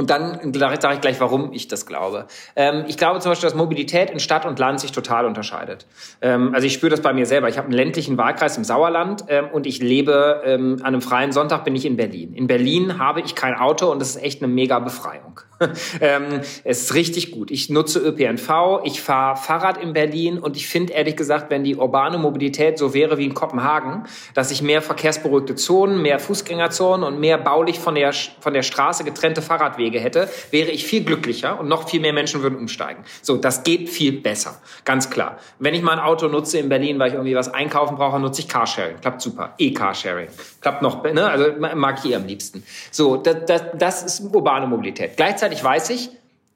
und dann sage ich gleich, warum ich das glaube. Ähm, ich glaube zum Beispiel, dass Mobilität in Stadt und Land sich total unterscheidet. Ähm, also ich spüre das bei mir selber. Ich habe einen ländlichen Wahlkreis im Sauerland ähm, und ich lebe ähm, an einem freien Sonntag bin ich in Berlin. In Berlin habe ich kein Auto und das ist echt eine mega Befreiung. Ähm, es ist richtig gut. Ich nutze ÖPNV, ich fahre Fahrrad in Berlin und ich finde ehrlich gesagt, wenn die urbane Mobilität so wäre wie in Kopenhagen, dass ich mehr verkehrsberuhigte Zonen, mehr Fußgängerzonen und mehr baulich von der, von der Straße getrennte Fahrradwege hätte, wäre ich viel glücklicher und noch viel mehr Menschen würden umsteigen. So, das geht viel besser. Ganz klar. Wenn ich mal ein Auto nutze in Berlin, weil ich irgendwie was einkaufen brauche, nutze ich Carsharing. Klappt super. E-Carsharing. Klappt noch, ne? Also mag ich eh am liebsten. So, das, das, das ist urbane Mobilität. Gleichzeitig weiß ich,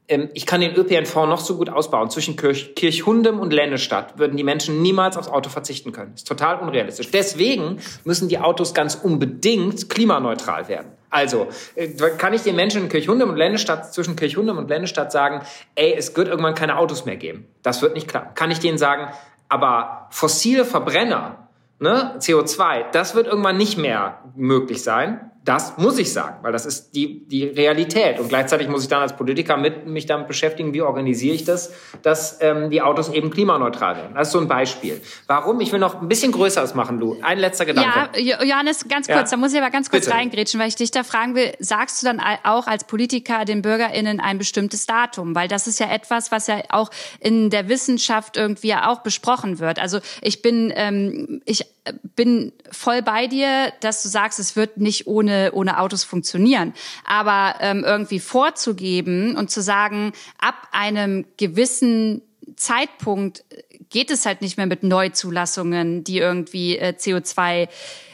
ähm, ich kann den ÖPNV noch so gut ausbauen. Zwischen Kirch, Kirchhundem und Lennestadt würden die Menschen niemals aufs Auto verzichten können. Das ist total unrealistisch. Deswegen müssen die Autos ganz unbedingt klimaneutral werden. Also, äh, kann ich den Menschen in Kirchhundem und Lennestadt, zwischen Kirchhundem und Lennestadt sagen, ey, es wird irgendwann keine Autos mehr geben. Das wird nicht klappen. Kann ich denen sagen, aber fossile Verbrenner, ne, CO2, das wird irgendwann nicht mehr möglich sein. Das muss ich sagen, weil das ist die, die Realität. Und gleichzeitig muss ich dann als Politiker mit, mich damit beschäftigen, wie organisiere ich das, dass ähm, die Autos eben klimaneutral werden. Das ist so ein Beispiel. Warum? Ich will noch ein bisschen Größeres machen, Lu. Ein letzter Gedanke. Ja, Johannes, ganz kurz, ja. da muss ich aber ganz kurz Bitte. reingrätschen, weil ich dich da fragen will, sagst du dann auch als Politiker den BürgerInnen ein bestimmtes Datum? Weil das ist ja etwas, was ja auch in der Wissenschaft irgendwie auch besprochen wird. Also ich bin, ähm, ich bin voll bei dir, dass du sagst, es wird nicht ohne, ohne Autos funktionieren. Aber ähm, irgendwie vorzugeben und zu sagen, ab einem gewissen Zeitpunkt geht es halt nicht mehr mit Neuzulassungen, die irgendwie äh, CO2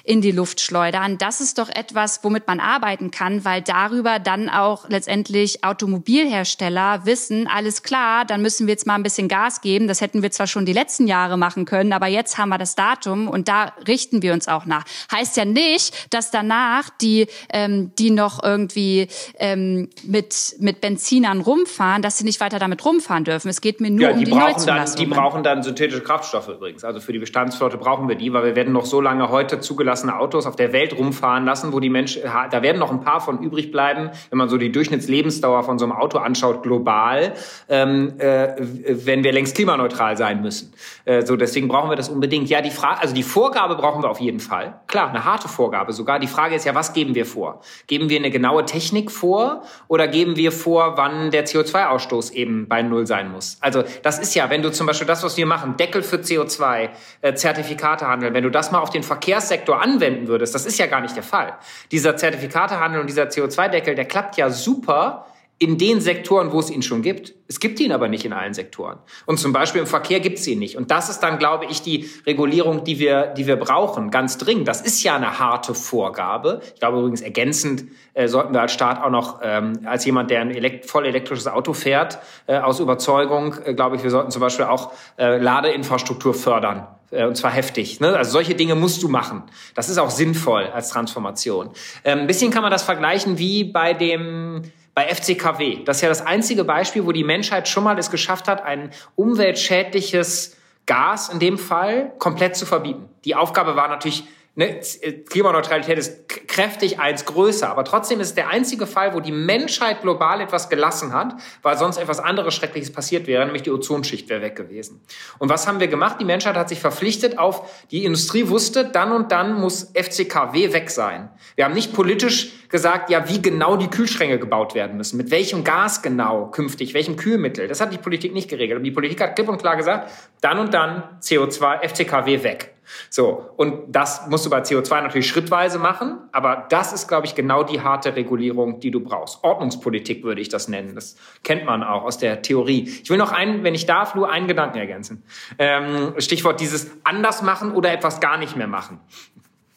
in die Luft schleudern. Das ist doch etwas, womit man arbeiten kann, weil darüber dann auch letztendlich Automobilhersteller wissen, alles klar, dann müssen wir jetzt mal ein bisschen Gas geben. Das hätten wir zwar schon die letzten Jahre machen können, aber jetzt haben wir das Datum und da richten wir uns auch nach. Heißt ja nicht, dass danach die, ähm, die noch irgendwie ähm, mit, mit Benzinern rumfahren, dass sie nicht weiter damit rumfahren dürfen. Es geht mir nur ja, um die, die Neuzulassungen. Dann, die brauchen dann synthetische Kraftstoffe übrigens. Also für die Bestandsflotte brauchen wir die, weil wir werden noch so lange heute zugelassen zugelassene Autos auf der Welt rumfahren lassen, wo die Menschen, da werden noch ein paar von übrig bleiben, wenn man so die Durchschnittslebensdauer von so einem Auto anschaut, global, ähm, äh, wenn wir längst klimaneutral sein müssen. Äh, so, deswegen brauchen wir das unbedingt. Ja, die Frage, also die Vorgabe brauchen wir auf jeden Fall. Klar, eine harte Vorgabe sogar. Die Frage ist ja, was geben wir vor? Geben wir eine genaue Technik vor oder geben wir vor, wann der CO2-Ausstoß eben bei Null sein muss? Also das ist ja, wenn du zum Beispiel das, was wir machen, Deckel für CO2, äh, Zertifikatehandel, wenn du das mal auf den Verkehrssektor anwenden würdest, das ist ja gar nicht der Fall. Dieser Zertifikatehandel und dieser CO2-Deckel, der klappt ja super in den Sektoren, wo es ihn schon gibt. Es gibt ihn aber nicht in allen Sektoren. Und zum Beispiel im Verkehr gibt es ihn nicht. Und das ist dann, glaube ich, die Regulierung, die wir, die wir brauchen, ganz dringend. Das ist ja eine harte Vorgabe. Ich glaube übrigens ergänzend äh, sollten wir als Staat auch noch, ähm, als jemand, der ein elekt voll elektrisches Auto fährt, äh, aus Überzeugung, äh, glaube ich, wir sollten zum Beispiel auch äh, Ladeinfrastruktur fördern und zwar heftig. Ne? Also solche Dinge musst du machen. Das ist auch sinnvoll als Transformation. Ähm, ein bisschen kann man das vergleichen wie bei dem bei FCKW. Das ist ja das einzige Beispiel, wo die Menschheit schon mal es geschafft hat, ein umweltschädliches Gas in dem Fall komplett zu verbieten. Die Aufgabe war natürlich Ne, äh, Klimaneutralität ist kräftig eins größer, aber trotzdem ist es der einzige Fall, wo die Menschheit global etwas gelassen hat, weil sonst etwas anderes Schreckliches passiert wäre, nämlich die Ozonschicht wäre weg gewesen. Und was haben wir gemacht? Die Menschheit hat sich verpflichtet auf, die Industrie wusste, dann und dann muss FCKW weg sein. Wir haben nicht politisch gesagt, ja, wie genau die Kühlschränke gebaut werden müssen, mit welchem Gas genau künftig, welchem Kühlmittel. Das hat die Politik nicht geregelt. Aber die Politik hat klipp und klar gesagt, dann und dann CO2, FCKW weg. So, und das musst du bei CO2 natürlich schrittweise machen, aber das ist, glaube ich, genau die harte Regulierung, die du brauchst. Ordnungspolitik würde ich das nennen. Das kennt man auch aus der Theorie. Ich will noch einen, wenn ich darf, nur einen Gedanken ergänzen. Ähm, Stichwort dieses anders machen oder etwas gar nicht mehr machen.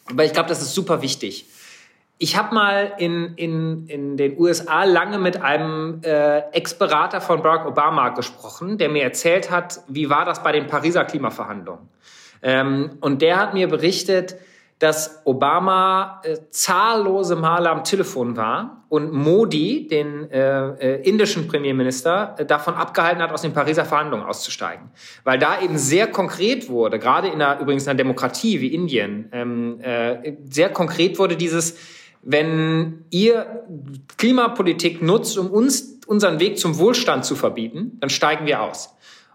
Aber ich glaube, das ist super wichtig. Ich habe mal in, in, in den USA lange mit einem äh, Ex-Berater von Barack Obama gesprochen, der mir erzählt hat, wie war das bei den Pariser Klimaverhandlungen. Ähm, und der hat mir berichtet, dass Obama äh, zahllose Male am Telefon war und Modi, den äh, äh, indischen Premierminister, äh, davon abgehalten hat, aus den Pariser Verhandlungen auszusteigen. Weil da eben sehr konkret wurde, gerade in einer, übrigens einer Demokratie wie Indien, ähm, äh, sehr konkret wurde dieses, wenn ihr Klimapolitik nutzt, um uns unseren Weg zum Wohlstand zu verbieten, dann steigen wir aus.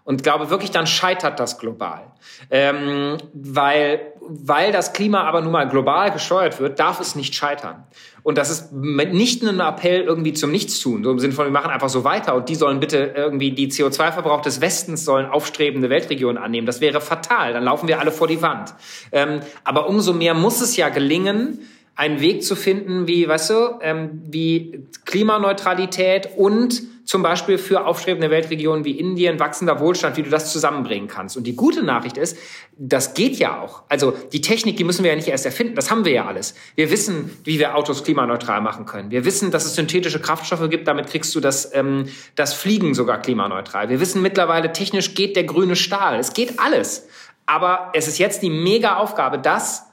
Und glaube wirklich, dann scheitert das global. Ähm, weil, weil das Klima aber nun mal global gesteuert wird, darf es nicht scheitern. Und das ist nicht ein Appell irgendwie zum Nichtstun, so im Sinne von, wir machen einfach so weiter und die sollen bitte irgendwie die CO2-Verbrauch des Westens sollen aufstrebende Weltregionen annehmen. Das wäre fatal. Dann laufen wir alle vor die Wand. Ähm, aber umso mehr muss es ja gelingen, einen Weg zu finden, wie, weißt du, ähm, wie Klimaneutralität und zum Beispiel für aufstrebende Weltregionen wie Indien, wachsender Wohlstand, wie du das zusammenbringen kannst. Und die gute Nachricht ist, das geht ja auch. Also die Technik, die müssen wir ja nicht erst erfinden, das haben wir ja alles. Wir wissen, wie wir Autos klimaneutral machen können. Wir wissen, dass es synthetische Kraftstoffe gibt, damit kriegst du das, ähm, das Fliegen sogar klimaneutral. Wir wissen mittlerweile, technisch geht der grüne Stahl. Es geht alles. Aber es ist jetzt die mega Aufgabe, das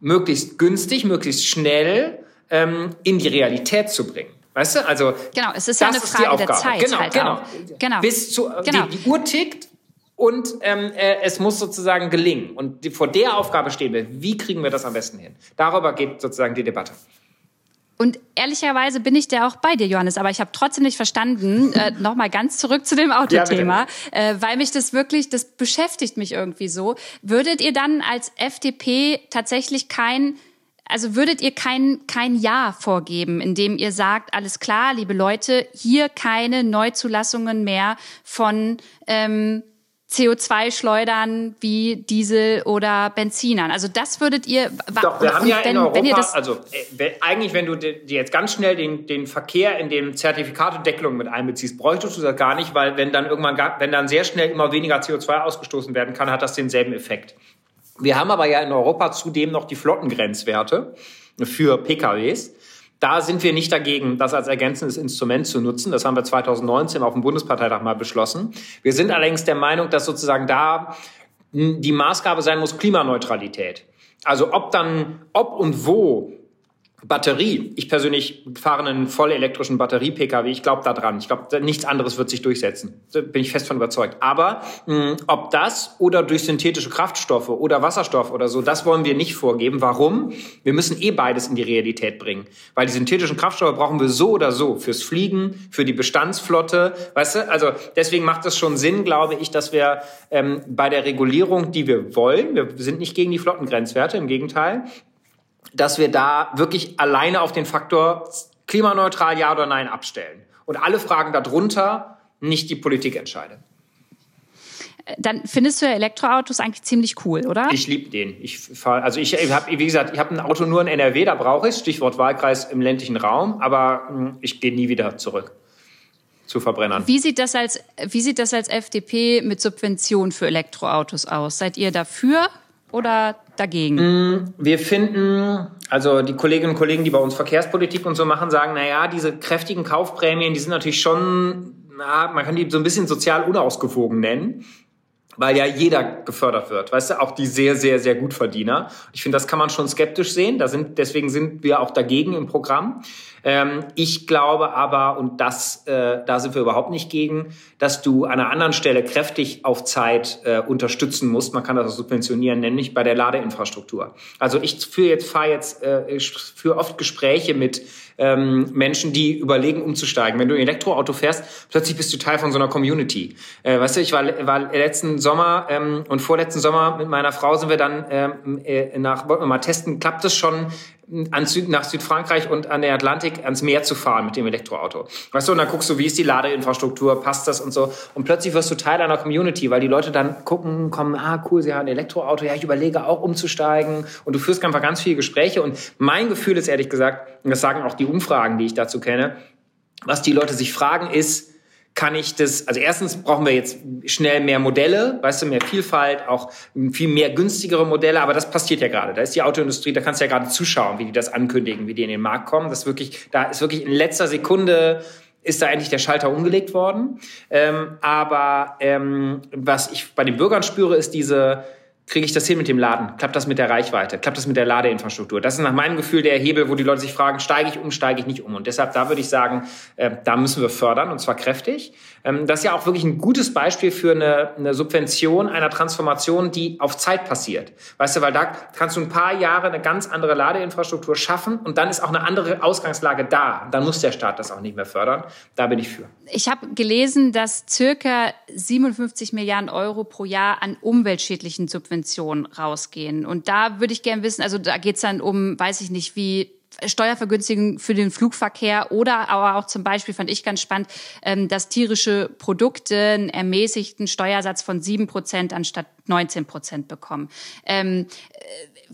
möglichst günstig, möglichst schnell ähm, in die Realität zu bringen. Weißt du, also genau, es ist ja eine Frage der Zeit. Genau, halt genau. genau. Bis zu genau. Die, die Uhr tickt und ähm, äh, es muss sozusagen gelingen. Und die, vor der Aufgabe stehen wir. Wie kriegen wir das am besten hin? Darüber geht sozusagen die Debatte. Und ehrlicherweise bin ich da auch bei dir, Johannes, aber ich habe trotzdem nicht verstanden, äh, nochmal ganz zurück zu dem Autothema, ja, äh, weil mich das wirklich, das beschäftigt mich irgendwie so. Würdet ihr dann als FDP tatsächlich kein also würdet ihr kein, kein Ja vorgeben, indem ihr sagt, alles klar, liebe Leute, hier keine Neuzulassungen mehr von ähm, CO2-Schleudern wie Diesel oder Benzinern. Also das würdet ihr. Doch, wir haben ja wenn, in Europa, also äh, eigentlich, wenn du dir jetzt ganz schnell den, den Verkehr in den Zertifikatedeckelung mit einbeziehst, bräuchtest du das gar nicht, weil wenn dann irgendwann, wenn dann sehr schnell immer weniger CO2 ausgestoßen werden kann, hat das denselben Effekt. Wir haben aber ja in Europa zudem noch die Flottengrenzwerte für PKWs. Da sind wir nicht dagegen, das als ergänzendes Instrument zu nutzen. Das haben wir 2019 auf dem Bundesparteitag mal beschlossen. Wir sind allerdings der Meinung, dass sozusagen da die Maßgabe sein muss Klimaneutralität. Also ob dann, ob und wo Batterie. Ich persönlich fahre einen voll elektrischen Batterie-Pkw. Ich glaube da dran. Ich glaube, nichts anderes wird sich durchsetzen. Da bin ich fest von überzeugt. Aber mh, ob das oder durch synthetische Kraftstoffe oder Wasserstoff oder so, das wollen wir nicht vorgeben. Warum? Wir müssen eh beides in die Realität bringen. Weil die synthetischen Kraftstoffe brauchen wir so oder so. Fürs Fliegen, für die Bestandsflotte. Weißt du? Also deswegen macht es schon Sinn, glaube ich, dass wir ähm, bei der Regulierung, die wir wollen, wir sind nicht gegen die Flottengrenzwerte, im Gegenteil, dass wir da wirklich alleine auf den Faktor klimaneutral ja oder nein abstellen. Und alle Fragen darunter nicht die Politik entscheidet. Dann findest du Elektroautos eigentlich ziemlich cool, oder? Ich liebe den. Ich fahr, also ich, ich habe, wie gesagt, ich habe ein Auto nur in NRW, da brauche ich Stichwort Wahlkreis im ländlichen Raum, aber hm, ich gehe nie wieder zurück zu Verbrennern. Wie sieht das als, wie sieht das als FDP mit Subventionen für Elektroautos aus? Seid ihr dafür oder dagegen? Mm, wir finden, also die Kolleginnen und Kollegen, die bei uns Verkehrspolitik und so machen, sagen, na ja, diese kräftigen Kaufprämien, die sind natürlich schon, na, man kann die so ein bisschen sozial unausgewogen nennen weil ja jeder gefördert wird, weißt du, auch die sehr, sehr, sehr gut Verdiener. Ich finde, das kann man schon skeptisch sehen. Da sind, deswegen sind wir auch dagegen im Programm. Ähm, ich glaube aber, und das, äh, da sind wir überhaupt nicht gegen, dass du an einer anderen Stelle kräftig auf Zeit äh, unterstützen musst. Man kann das auch subventionieren, nämlich bei der Ladeinfrastruktur. Also ich führe jetzt, fahre jetzt, äh, ich führe oft Gespräche mit ähm, Menschen, die überlegen, umzusteigen. Wenn du ein Elektroauto fährst, plötzlich bist du Teil von so einer Community. Äh, weißt du, ich war, war letzten Sommer ähm, und vorletzten Sommer mit meiner Frau sind wir dann ähm, äh, nach, wollten wir mal testen, klappt es schon an Süd, nach Südfrankreich und an der Atlantik ans Meer zu fahren mit dem Elektroauto. Weißt du, und dann guckst du, wie ist die Ladeinfrastruktur, passt das und so. Und plötzlich wirst du Teil einer Community, weil die Leute dann gucken, kommen, ah, cool, sie haben ein Elektroauto, ja, ich überlege auch umzusteigen. Und du führst einfach ganz viele Gespräche. Und mein Gefühl ist ehrlich gesagt, und das sagen auch die Umfragen, die ich dazu kenne, was die Leute sich fragen ist, kann ich das, also erstens brauchen wir jetzt schnell mehr Modelle, weißt du, mehr Vielfalt, auch viel mehr günstigere Modelle, aber das passiert ja gerade. Da ist die Autoindustrie, da kannst du ja gerade zuschauen, wie die das ankündigen, wie die in den Markt kommen. Das wirklich, da ist wirklich in letzter Sekunde ist da endlich der Schalter umgelegt worden. Ähm, aber ähm, was ich bei den Bürgern spüre, ist diese kriege ich das hin mit dem Laden? Klappt das mit der Reichweite? Klappt das mit der Ladeinfrastruktur? Das ist nach meinem Gefühl der Hebel, wo die Leute sich fragen, steige ich um, steige ich nicht um? Und deshalb, da würde ich sagen, äh, da müssen wir fördern und zwar kräftig. Ähm, das ist ja auch wirklich ein gutes Beispiel für eine, eine Subvention einer Transformation, die auf Zeit passiert. Weißt du, weil da kannst du ein paar Jahre eine ganz andere Ladeinfrastruktur schaffen und dann ist auch eine andere Ausgangslage da. Dann muss der Staat das auch nicht mehr fördern. Da bin ich für. Ich habe gelesen, dass circa 57 Milliarden Euro pro Jahr an umweltschädlichen Subventionen rausgehen. Und da würde ich gerne wissen, also da geht es dann um, weiß ich nicht, wie Steuervergünstigung für den Flugverkehr oder aber auch zum Beispiel fand ich ganz spannend, ähm, dass tierische Produkte einen ermäßigten Steuersatz von sieben Prozent anstatt 19 Prozent bekommen. Ähm, äh,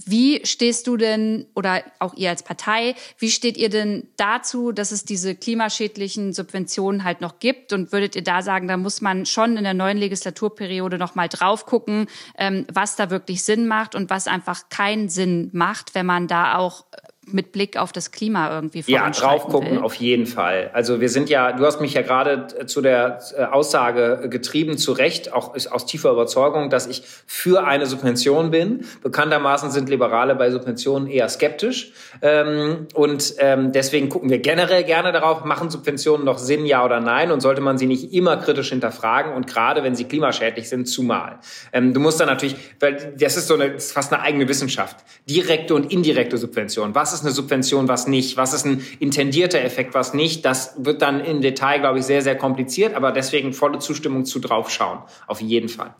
wie stehst du denn oder auch ihr als Partei, wie steht ihr denn dazu, dass es diese klimaschädlichen Subventionen halt noch gibt? Und würdet ihr da sagen, da muss man schon in der neuen Legislaturperiode noch mal drauf gucken, ähm, was da wirklich Sinn macht und was einfach keinen Sinn macht, wenn man da auch mit Blick auf das Klima irgendwie Ja, drauf gucken will. auf jeden Fall. Also wir sind ja, du hast mich ja gerade zu der äh, Aussage getrieben, zu Recht, auch aus tiefer Überzeugung, dass ich für eine Subvention bin. Bekanntermaßen sind Liberale bei Subventionen eher skeptisch. Ähm, und ähm, deswegen gucken wir generell gerne darauf, machen Subventionen noch Sinn, ja oder nein? Und sollte man sie nicht immer kritisch hinterfragen und gerade wenn sie klimaschädlich sind, zumal. Ähm, du musst dann natürlich, weil das ist so eine, ist fast eine eigene Wissenschaft. Direkte und indirekte Subvention. Was ist ist eine Subvention, was nicht, was ist ein intendierter Effekt, was nicht. Das wird dann im Detail, glaube ich, sehr, sehr kompliziert, aber deswegen volle Zustimmung zu draufschauen, auf jeden Fall.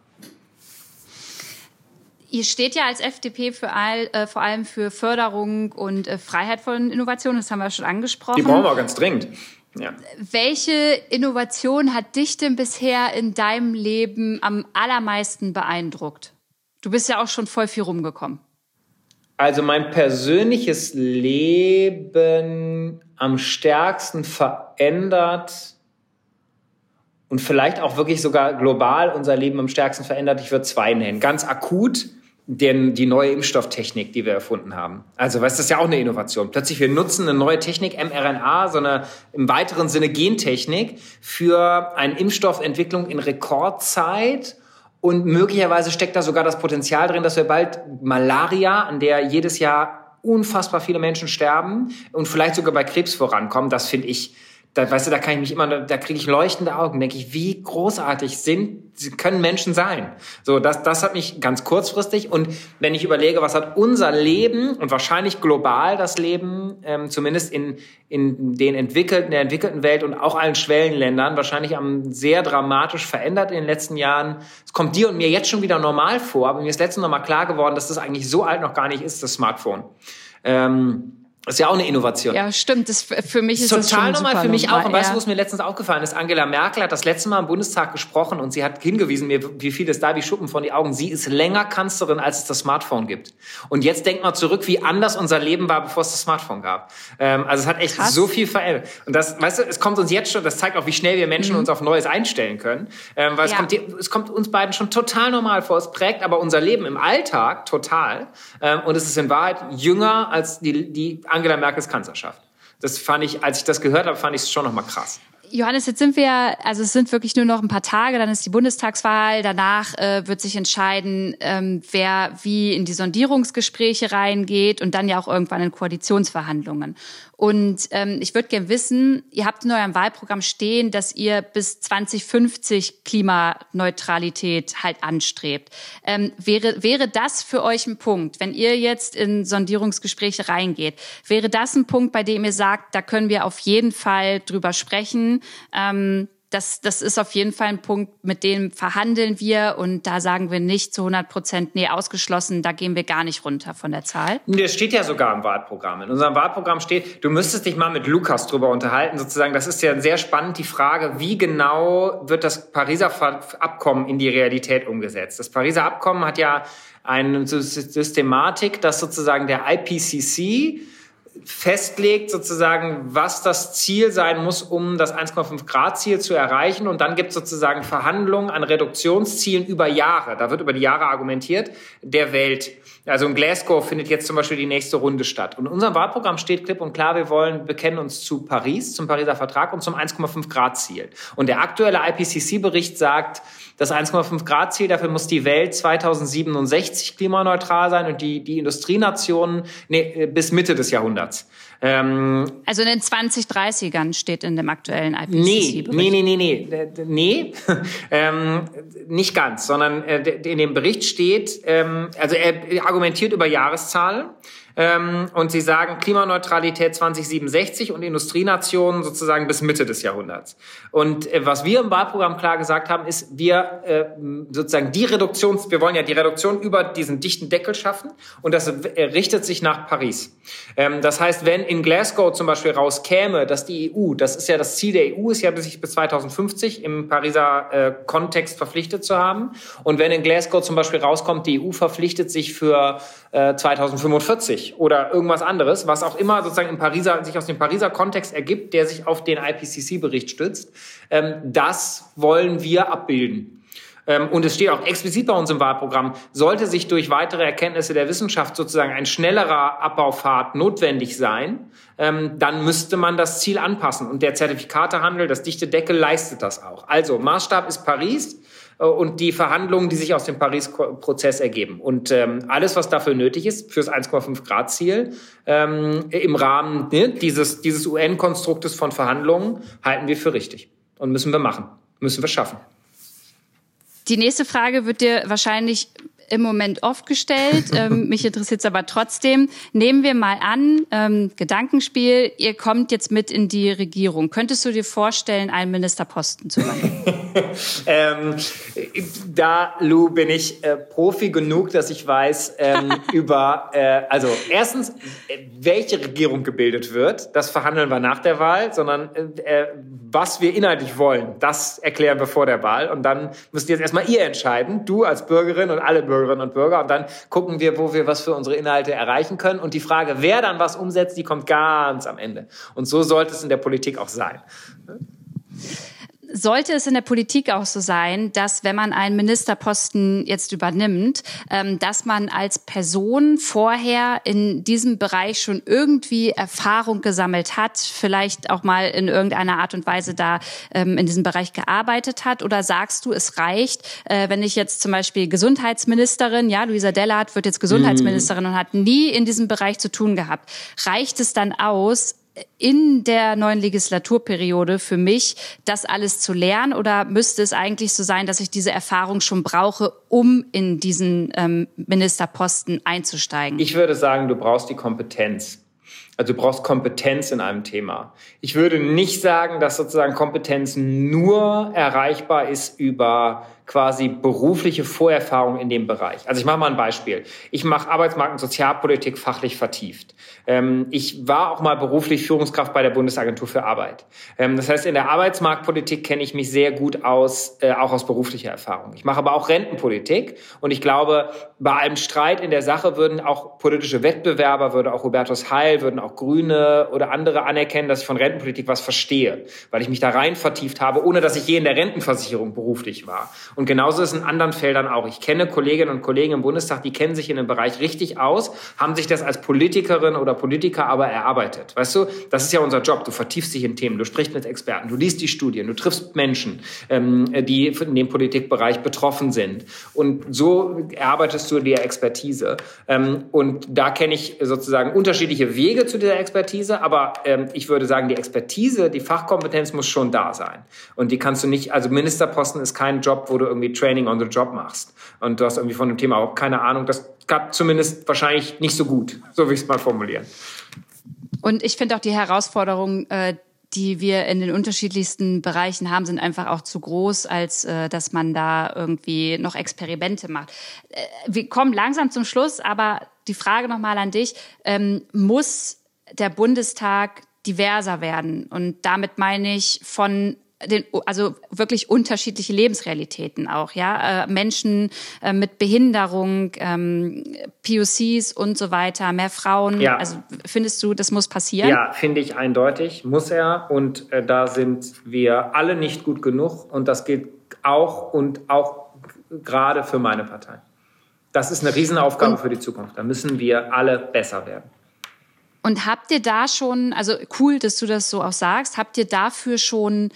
Ihr steht ja als FDP für all, äh, vor allem für Förderung und äh, Freiheit von Innovationen, das haben wir schon angesprochen. Die brauchen wir ganz dringend. Ja. Welche Innovation hat dich denn bisher in deinem Leben am allermeisten beeindruckt? Du bist ja auch schon voll viel rumgekommen. Also mein persönliches Leben am stärksten verändert und vielleicht auch wirklich sogar global unser Leben am stärksten verändert, ich würde zwei nennen. Ganz akut denn die neue Impfstofftechnik, die wir erfunden haben. Also, das ist ja auch eine Innovation. Plötzlich wir nutzen eine neue Technik, mRNA, so eine im weiteren Sinne Gentechnik für eine Impfstoffentwicklung in Rekordzeit und möglicherweise steckt da sogar das Potenzial drin, dass wir bald Malaria, an der jedes Jahr unfassbar viele Menschen sterben und vielleicht sogar bei Krebs vorankommen, das finde ich da, weißt du, da kann ich mich immer, da kriege ich leuchtende Augen, denke ich, wie großartig sind, können Menschen sein. So, das, das hat mich ganz kurzfristig und wenn ich überlege, was hat unser Leben und wahrscheinlich global das Leben, ähm, zumindest in, in den entwickelten, der entwickelten Welt und auch allen Schwellenländern, wahrscheinlich am sehr dramatisch verändert in den letzten Jahren. Es kommt dir und mir jetzt schon wieder normal vor, aber mir ist letztens noch mal klar geworden, dass das eigentlich so alt noch gar nicht ist, das Smartphone. Ähm, das ist ja auch eine Innovation. Ja, stimmt. Das, für mich ist Total das schon normal für mich normal, auch. Und ja. weißt du, was mir letztens aufgefallen ist? Angela Merkel hat das letzte Mal im Bundestag gesprochen und sie hat hingewiesen, mir, wie viel es da wie Schuppen von die Augen. Sie ist länger Kanzlerin, als es das Smartphone gibt. Und jetzt denkt mal zurück, wie anders unser Leben war, bevor es das Smartphone gab. Ähm, also es hat echt Krass. so viel verändert. Und das, weißt du, es kommt uns jetzt schon, das zeigt auch, wie schnell wir Menschen mhm. uns auf Neues einstellen können. Ähm, weil ja. es, kommt, es kommt uns beiden schon total normal vor. Es prägt aber unser Leben im Alltag total. Ähm, und es ist in Wahrheit jünger als die, die Angela Merkels Kanzlerschaft. Das fand ich, als ich das gehört habe, fand ich es schon nochmal krass. Johannes, jetzt sind wir, also es sind wirklich nur noch ein paar Tage, dann ist die Bundestagswahl, danach äh, wird sich entscheiden, ähm, wer wie in die Sondierungsgespräche reingeht und dann ja auch irgendwann in Koalitionsverhandlungen. Und ähm, ich würde gerne wissen, ihr habt in eurem Wahlprogramm stehen, dass ihr bis 2050 Klimaneutralität halt anstrebt. Ähm, wäre, wäre das für euch ein Punkt, wenn ihr jetzt in Sondierungsgespräche reingeht, wäre das ein Punkt, bei dem ihr sagt, da können wir auf jeden Fall drüber sprechen? Ähm, das, das ist auf jeden Fall ein Punkt, mit dem verhandeln wir und da sagen wir nicht zu 100 Prozent, nee, ausgeschlossen, da gehen wir gar nicht runter von der Zahl. Das steht ja sogar im Wahlprogramm. In unserem Wahlprogramm steht, du müsstest dich mal mit Lukas drüber unterhalten, sozusagen. Das ist ja sehr spannend, die Frage, wie genau wird das Pariser Abkommen in die Realität umgesetzt? Das Pariser Abkommen hat ja eine Systematik, dass sozusagen der IPCC festlegt sozusagen, was das Ziel sein muss, um das 1,5 Grad Ziel zu erreichen. Und dann gibt es sozusagen Verhandlungen an Reduktionszielen über Jahre. Da wird über die Jahre argumentiert der Welt. Also in Glasgow findet jetzt zum Beispiel die nächste Runde statt. Und in unserem Wahlprogramm steht klipp und klar, wir wollen, bekennen uns zu Paris, zum Pariser Vertrag und zum 1,5 Grad Ziel. Und der aktuelle IPCC-Bericht sagt, das 1,5 Grad Ziel, dafür muss die Welt 2067 klimaneutral sein und die, die Industrienationen nee, bis Mitte des Jahrhunderts. Ähm, also in den 2030ern steht in dem aktuellen IPCC-Bericht. Nee, nee, nee, nee, nee, nee. Ähm, nicht ganz, sondern äh, in dem Bericht steht, ähm, also er argumentiert über Jahreszahlen ähm, und sie sagen Klimaneutralität 2067 und Industrienationen sozusagen bis Mitte des Jahrhunderts. Und äh, was wir im Wahlprogramm klar gesagt haben, ist, wir äh, sozusagen die Reduktion, wir wollen ja die Reduktion über diesen dichten Deckel schaffen und das äh, richtet sich nach Paris. Ähm, das heißt, wenn in Glasgow zum Beispiel rauskäme, dass die EU, das ist ja das Ziel der EU, ist ja sich bis 2050 im Pariser äh, Kontext verpflichtet zu haben. Und wenn in Glasgow zum Beispiel rauskommt, die EU verpflichtet sich für äh, 2045 oder irgendwas anderes, was auch immer sozusagen im Pariser, sich aus dem Pariser Kontext ergibt, der sich auf den IPCC-Bericht stützt. Ähm, das wollen wir abbilden. Ähm, und es steht auch explizit bei uns im Wahlprogramm, sollte sich durch weitere Erkenntnisse der Wissenschaft sozusagen ein schnellerer Abbaufahrt notwendig sein, ähm, dann müsste man das Ziel anpassen. Und der Zertifikatehandel, das dichte Deckel leistet das auch. Also Maßstab ist Paris. Äh, und die Verhandlungen, die sich aus dem Paris-Prozess ergeben. Und ähm, alles, was dafür nötig ist, fürs 1,5 Grad-Ziel, ähm, im Rahmen ne, dieses, dieses UN-Konstruktes von Verhandlungen, halten wir für richtig. Und müssen wir machen, müssen wir schaffen. Die nächste Frage wird dir wahrscheinlich im Moment oft gestellt. Ähm, mich interessiert es aber trotzdem. Nehmen wir mal an, ähm, Gedankenspiel, ihr kommt jetzt mit in die Regierung. Könntest du dir vorstellen, einen Ministerposten zu übernehmen? ähm, da, Lou, bin ich äh, Profi genug, dass ich weiß ähm, über, äh, also erstens, äh, welche Regierung gebildet wird, das verhandeln wir nach der Wahl, sondern äh, äh, was wir inhaltlich wollen, das erklären wir vor der Wahl. Und dann müsst ihr jetzt erstmal ihr entscheiden, du als Bürgerin und alle Bürgerinnen und Bürger. Und dann gucken wir, wo wir was für unsere Inhalte erreichen können. Und die Frage, wer dann was umsetzt, die kommt ganz am Ende. Und so sollte es in der Politik auch sein sollte es in der Politik auch so sein, dass wenn man einen Ministerposten jetzt übernimmt, ähm, dass man als Person vorher in diesem Bereich schon irgendwie Erfahrung gesammelt hat, vielleicht auch mal in irgendeiner Art und Weise da ähm, in diesem Bereich gearbeitet hat? Oder sagst du, es reicht, äh, wenn ich jetzt zum Beispiel Gesundheitsministerin, ja, Luisa Dellert wird jetzt Gesundheitsministerin mhm. und hat nie in diesem Bereich zu tun gehabt. Reicht es dann aus, in der neuen Legislaturperiode für mich, das alles zu lernen? Oder müsste es eigentlich so sein, dass ich diese Erfahrung schon brauche, um in diesen ähm, Ministerposten einzusteigen? Ich würde sagen, du brauchst die Kompetenz. Also du brauchst Kompetenz in einem Thema. Ich würde nicht sagen, dass sozusagen Kompetenz nur erreichbar ist über quasi berufliche Vorerfahrung in dem Bereich. Also ich mache mal ein Beispiel. Ich mache Arbeitsmarkt- und Sozialpolitik fachlich vertieft. Ähm, ich war auch mal beruflich Führungskraft bei der Bundesagentur für Arbeit. Ähm, das heißt, in der Arbeitsmarktpolitik kenne ich mich sehr gut aus, äh, auch aus beruflicher Erfahrung. Ich mache aber auch Rentenpolitik und ich glaube, bei allem Streit in der Sache würden auch politische Wettbewerber, würde auch Hubertus Heil, würden auch Grüne oder andere anerkennen, dass ich von Rentenpolitik was verstehe, weil ich mich da rein vertieft habe, ohne dass ich je in der Rentenversicherung beruflich war. Und genauso ist es in anderen Feldern auch. Ich kenne Kolleginnen und Kollegen im Bundestag, die kennen sich in dem Bereich richtig aus, haben sich das als Politikerin oder Politiker aber erarbeitet. Weißt du, das ist ja unser Job. Du vertiefst dich in Themen, du sprichst mit Experten, du liest die Studien, du triffst Menschen, ähm, die in dem Politikbereich betroffen sind. Und so erarbeitest du dir Expertise. Ähm, und da kenne ich sozusagen unterschiedliche Wege zu dieser Expertise, aber ähm, ich würde sagen, die Expertise, die Fachkompetenz muss schon da sein. Und die kannst du nicht, also Ministerposten ist kein Job, wo du irgendwie Training on the Job machst und du hast irgendwie von dem Thema auch keine Ahnung, das gab zumindest wahrscheinlich nicht so gut, so will ich es mal formulieren. Und ich finde auch die Herausforderung, äh, die wir in den unterschiedlichsten Bereichen haben, sind einfach auch zu groß, als äh, dass man da irgendwie noch Experimente macht. Äh, wir kommen langsam zum Schluss, aber die Frage nochmal an dich. Ähm, muss der Bundestag diverser werden? Und damit meine ich von den, also wirklich unterschiedliche Lebensrealitäten auch, ja. Äh, Menschen äh, mit Behinderung, ähm, POCs und so weiter, mehr Frauen. Ja. Also findest du, das muss passieren? Ja, finde ich eindeutig, muss er. Und äh, da sind wir alle nicht gut genug. Und das gilt auch und auch gerade für meine Partei. Das ist eine Riesenaufgabe und, für die Zukunft. Da müssen wir alle besser werden. Und habt ihr da schon, also cool, dass du das so auch sagst, habt ihr dafür schon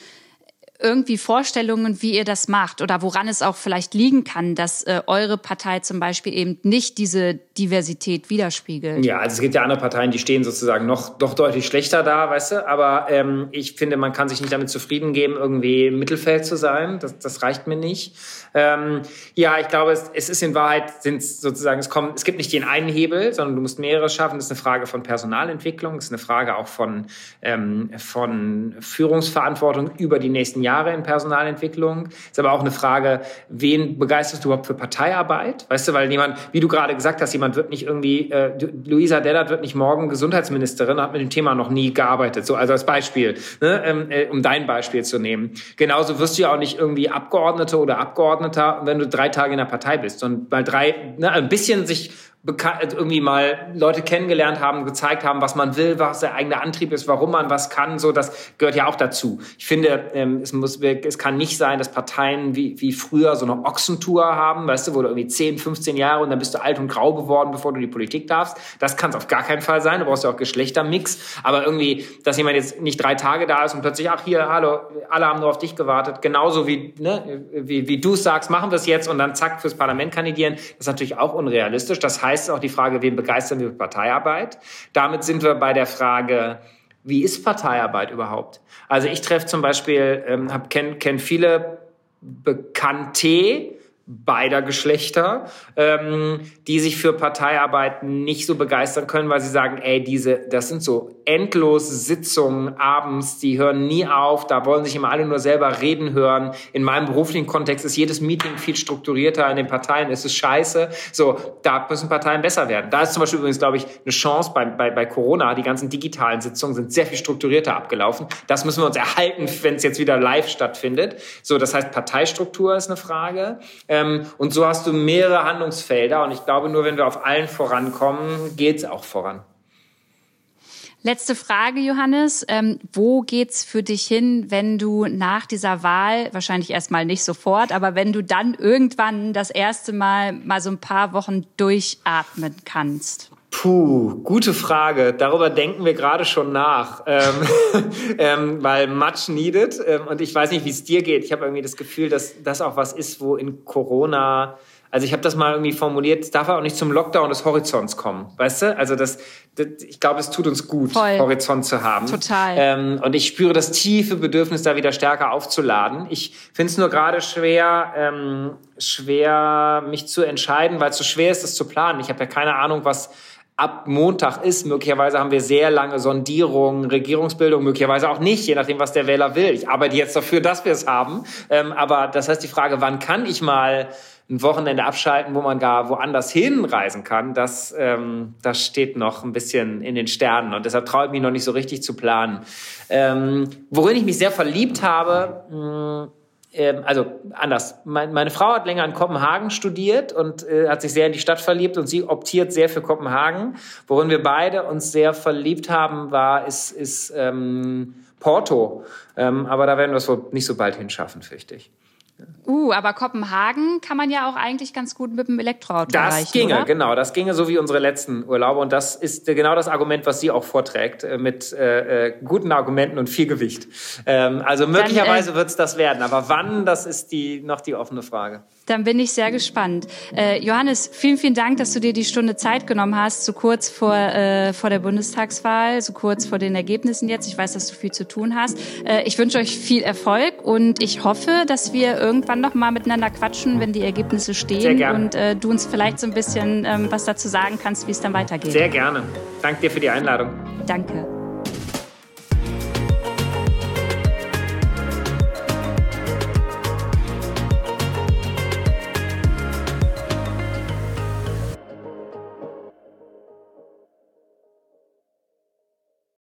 irgendwie Vorstellungen, wie ihr das macht oder woran es auch vielleicht liegen kann, dass äh, eure Partei zum Beispiel eben nicht diese Diversität widerspiegelt? Ja, also es gibt ja andere Parteien, die stehen sozusagen noch doch deutlich schlechter da, weißt du. Aber ähm, ich finde, man kann sich nicht damit zufrieden geben, irgendwie im Mittelfeld zu sein. Das, das reicht mir nicht. Ähm, ja, ich glaube, es, es ist in Wahrheit sind sozusagen es kommt, es gibt nicht den einen Hebel, sondern du musst mehrere schaffen. Das ist eine Frage von Personalentwicklung, das ist eine Frage auch von ähm, von Führungsverantwortung über die nächsten Jahre. Jahre in Personalentwicklung. Ist aber auch eine Frage, wen begeisterst du überhaupt für Parteiarbeit? Weißt du, weil jemand, wie du gerade gesagt hast, jemand wird nicht irgendwie, äh, Luisa Dellert wird nicht morgen Gesundheitsministerin, hat mit dem Thema noch nie gearbeitet. So, also als Beispiel, ne, ähm, äh, um dein Beispiel zu nehmen. Genauso wirst du ja auch nicht irgendwie Abgeordnete oder Abgeordneter, wenn du drei Tage in der Partei bist und mal drei, ne, ein bisschen sich also irgendwie mal Leute kennengelernt haben, gezeigt haben, was man will, was der eigene Antrieb ist, warum man was kann, so das gehört ja auch dazu. Ich finde, ähm, es muss, es kann nicht sein, dass Parteien wie, wie früher so eine Ochsentour haben, weißt du, wo du irgendwie 10, 15 Jahre und dann bist du alt und grau geworden, bevor du die Politik darfst. Das kann es auf gar keinen Fall sein. Du brauchst ja auch Geschlechtermix. Aber irgendwie, dass jemand jetzt nicht drei Tage da ist und plötzlich, ach hier, hallo, alle haben nur auf dich gewartet, genauso wie, ne, wie, wie du sagst, machen wir es jetzt und dann zack fürs Parlament kandidieren, das ist natürlich auch unrealistisch. Das heißt, heißt auch die Frage, wen begeistern wir mit Parteiarbeit? Damit sind wir bei der Frage, wie ist Parteiarbeit überhaupt? Also ich treffe zum Beispiel, ähm, kenne kenn viele Bekannte, beider Geschlechter, ähm, die sich für Parteiarbeit nicht so begeistern können, weil sie sagen, ey, diese, das sind so endlose Sitzungen abends, die hören nie auf, da wollen sich immer alle nur selber reden hören. In meinem beruflichen Kontext ist jedes Meeting viel strukturierter, in den Parteien ist es scheiße. So, da müssen Parteien besser werden. Da ist zum Beispiel übrigens, glaube ich, eine Chance bei, bei, bei Corona. Die ganzen digitalen Sitzungen sind sehr viel strukturierter abgelaufen. Das müssen wir uns erhalten, wenn es jetzt wieder live stattfindet. So, das heißt, Parteistruktur ist eine Frage. Ähm, und so hast du mehrere Handlungsfelder. Und ich glaube, nur wenn wir auf allen vorankommen, geht es auch voran. Letzte Frage, Johannes. Ähm, wo geht's für dich hin, wenn du nach dieser Wahl, wahrscheinlich erstmal nicht sofort, aber wenn du dann irgendwann das erste Mal mal so ein paar Wochen durchatmen kannst? Puh, gute Frage. Darüber denken wir gerade schon nach, ähm, ähm, weil much needed. Ähm, und ich weiß nicht, wie es dir geht. Ich habe irgendwie das Gefühl, dass das auch was ist, wo in Corona also ich habe das mal irgendwie formuliert, es darf auch nicht zum Lockdown des Horizonts kommen, weißt du? Also das, das ich glaube, es tut uns gut, Voll. Horizont zu haben. Total. Ähm, und ich spüre das tiefe Bedürfnis, da wieder stärker aufzuladen. Ich finde es nur gerade schwer, ähm, schwer mich zu entscheiden, weil es so schwer ist, das zu planen. Ich habe ja keine Ahnung, was ab Montag ist. Möglicherweise haben wir sehr lange Sondierungen, Regierungsbildung, möglicherweise auch nicht, je nachdem, was der Wähler will. Ich arbeite jetzt dafür, dass wir es haben. Ähm, aber das heißt die Frage, wann kann ich mal ein Wochenende abschalten, wo man gar woanders hinreisen kann, das, ähm, das steht noch ein bisschen in den Sternen und deshalb traue ich mich noch nicht so richtig zu planen. Ähm, worin ich mich sehr verliebt habe, mh, ähm, also anders. Mein, meine Frau hat länger in Kopenhagen studiert und äh, hat sich sehr in die Stadt verliebt und sie optiert sehr für Kopenhagen. Worin wir beide uns sehr verliebt haben, war ist, ist ähm, Porto. Ähm, aber da werden wir es wohl nicht so bald hinschaffen, fürchte ich. Uh, aber Kopenhagen kann man ja auch eigentlich ganz gut mit dem Elektroauto das erreichen, Das ginge, oder? genau. Das ginge so wie unsere letzten Urlaube. Und das ist genau das Argument, was sie auch vorträgt, äh, mit äh, äh, guten Argumenten und viel Gewicht. Ähm, also möglicherweise äh, wird es das werden. Aber wann, das ist die, noch die offene Frage. Dann bin ich sehr gespannt. Äh, Johannes, vielen, vielen Dank, dass du dir die Stunde Zeit genommen hast, so kurz vor, äh, vor der Bundestagswahl, so kurz vor den Ergebnissen jetzt. Ich weiß, dass du viel zu tun hast. Äh, ich wünsche euch viel Erfolg und ich hoffe, dass wir irgendwann noch mal miteinander quatschen, wenn die Ergebnisse stehen Sehr gerne. und äh, du uns vielleicht so ein bisschen ähm, was dazu sagen kannst, wie es dann weitergeht. Sehr gerne. Danke dir für die Einladung. Danke.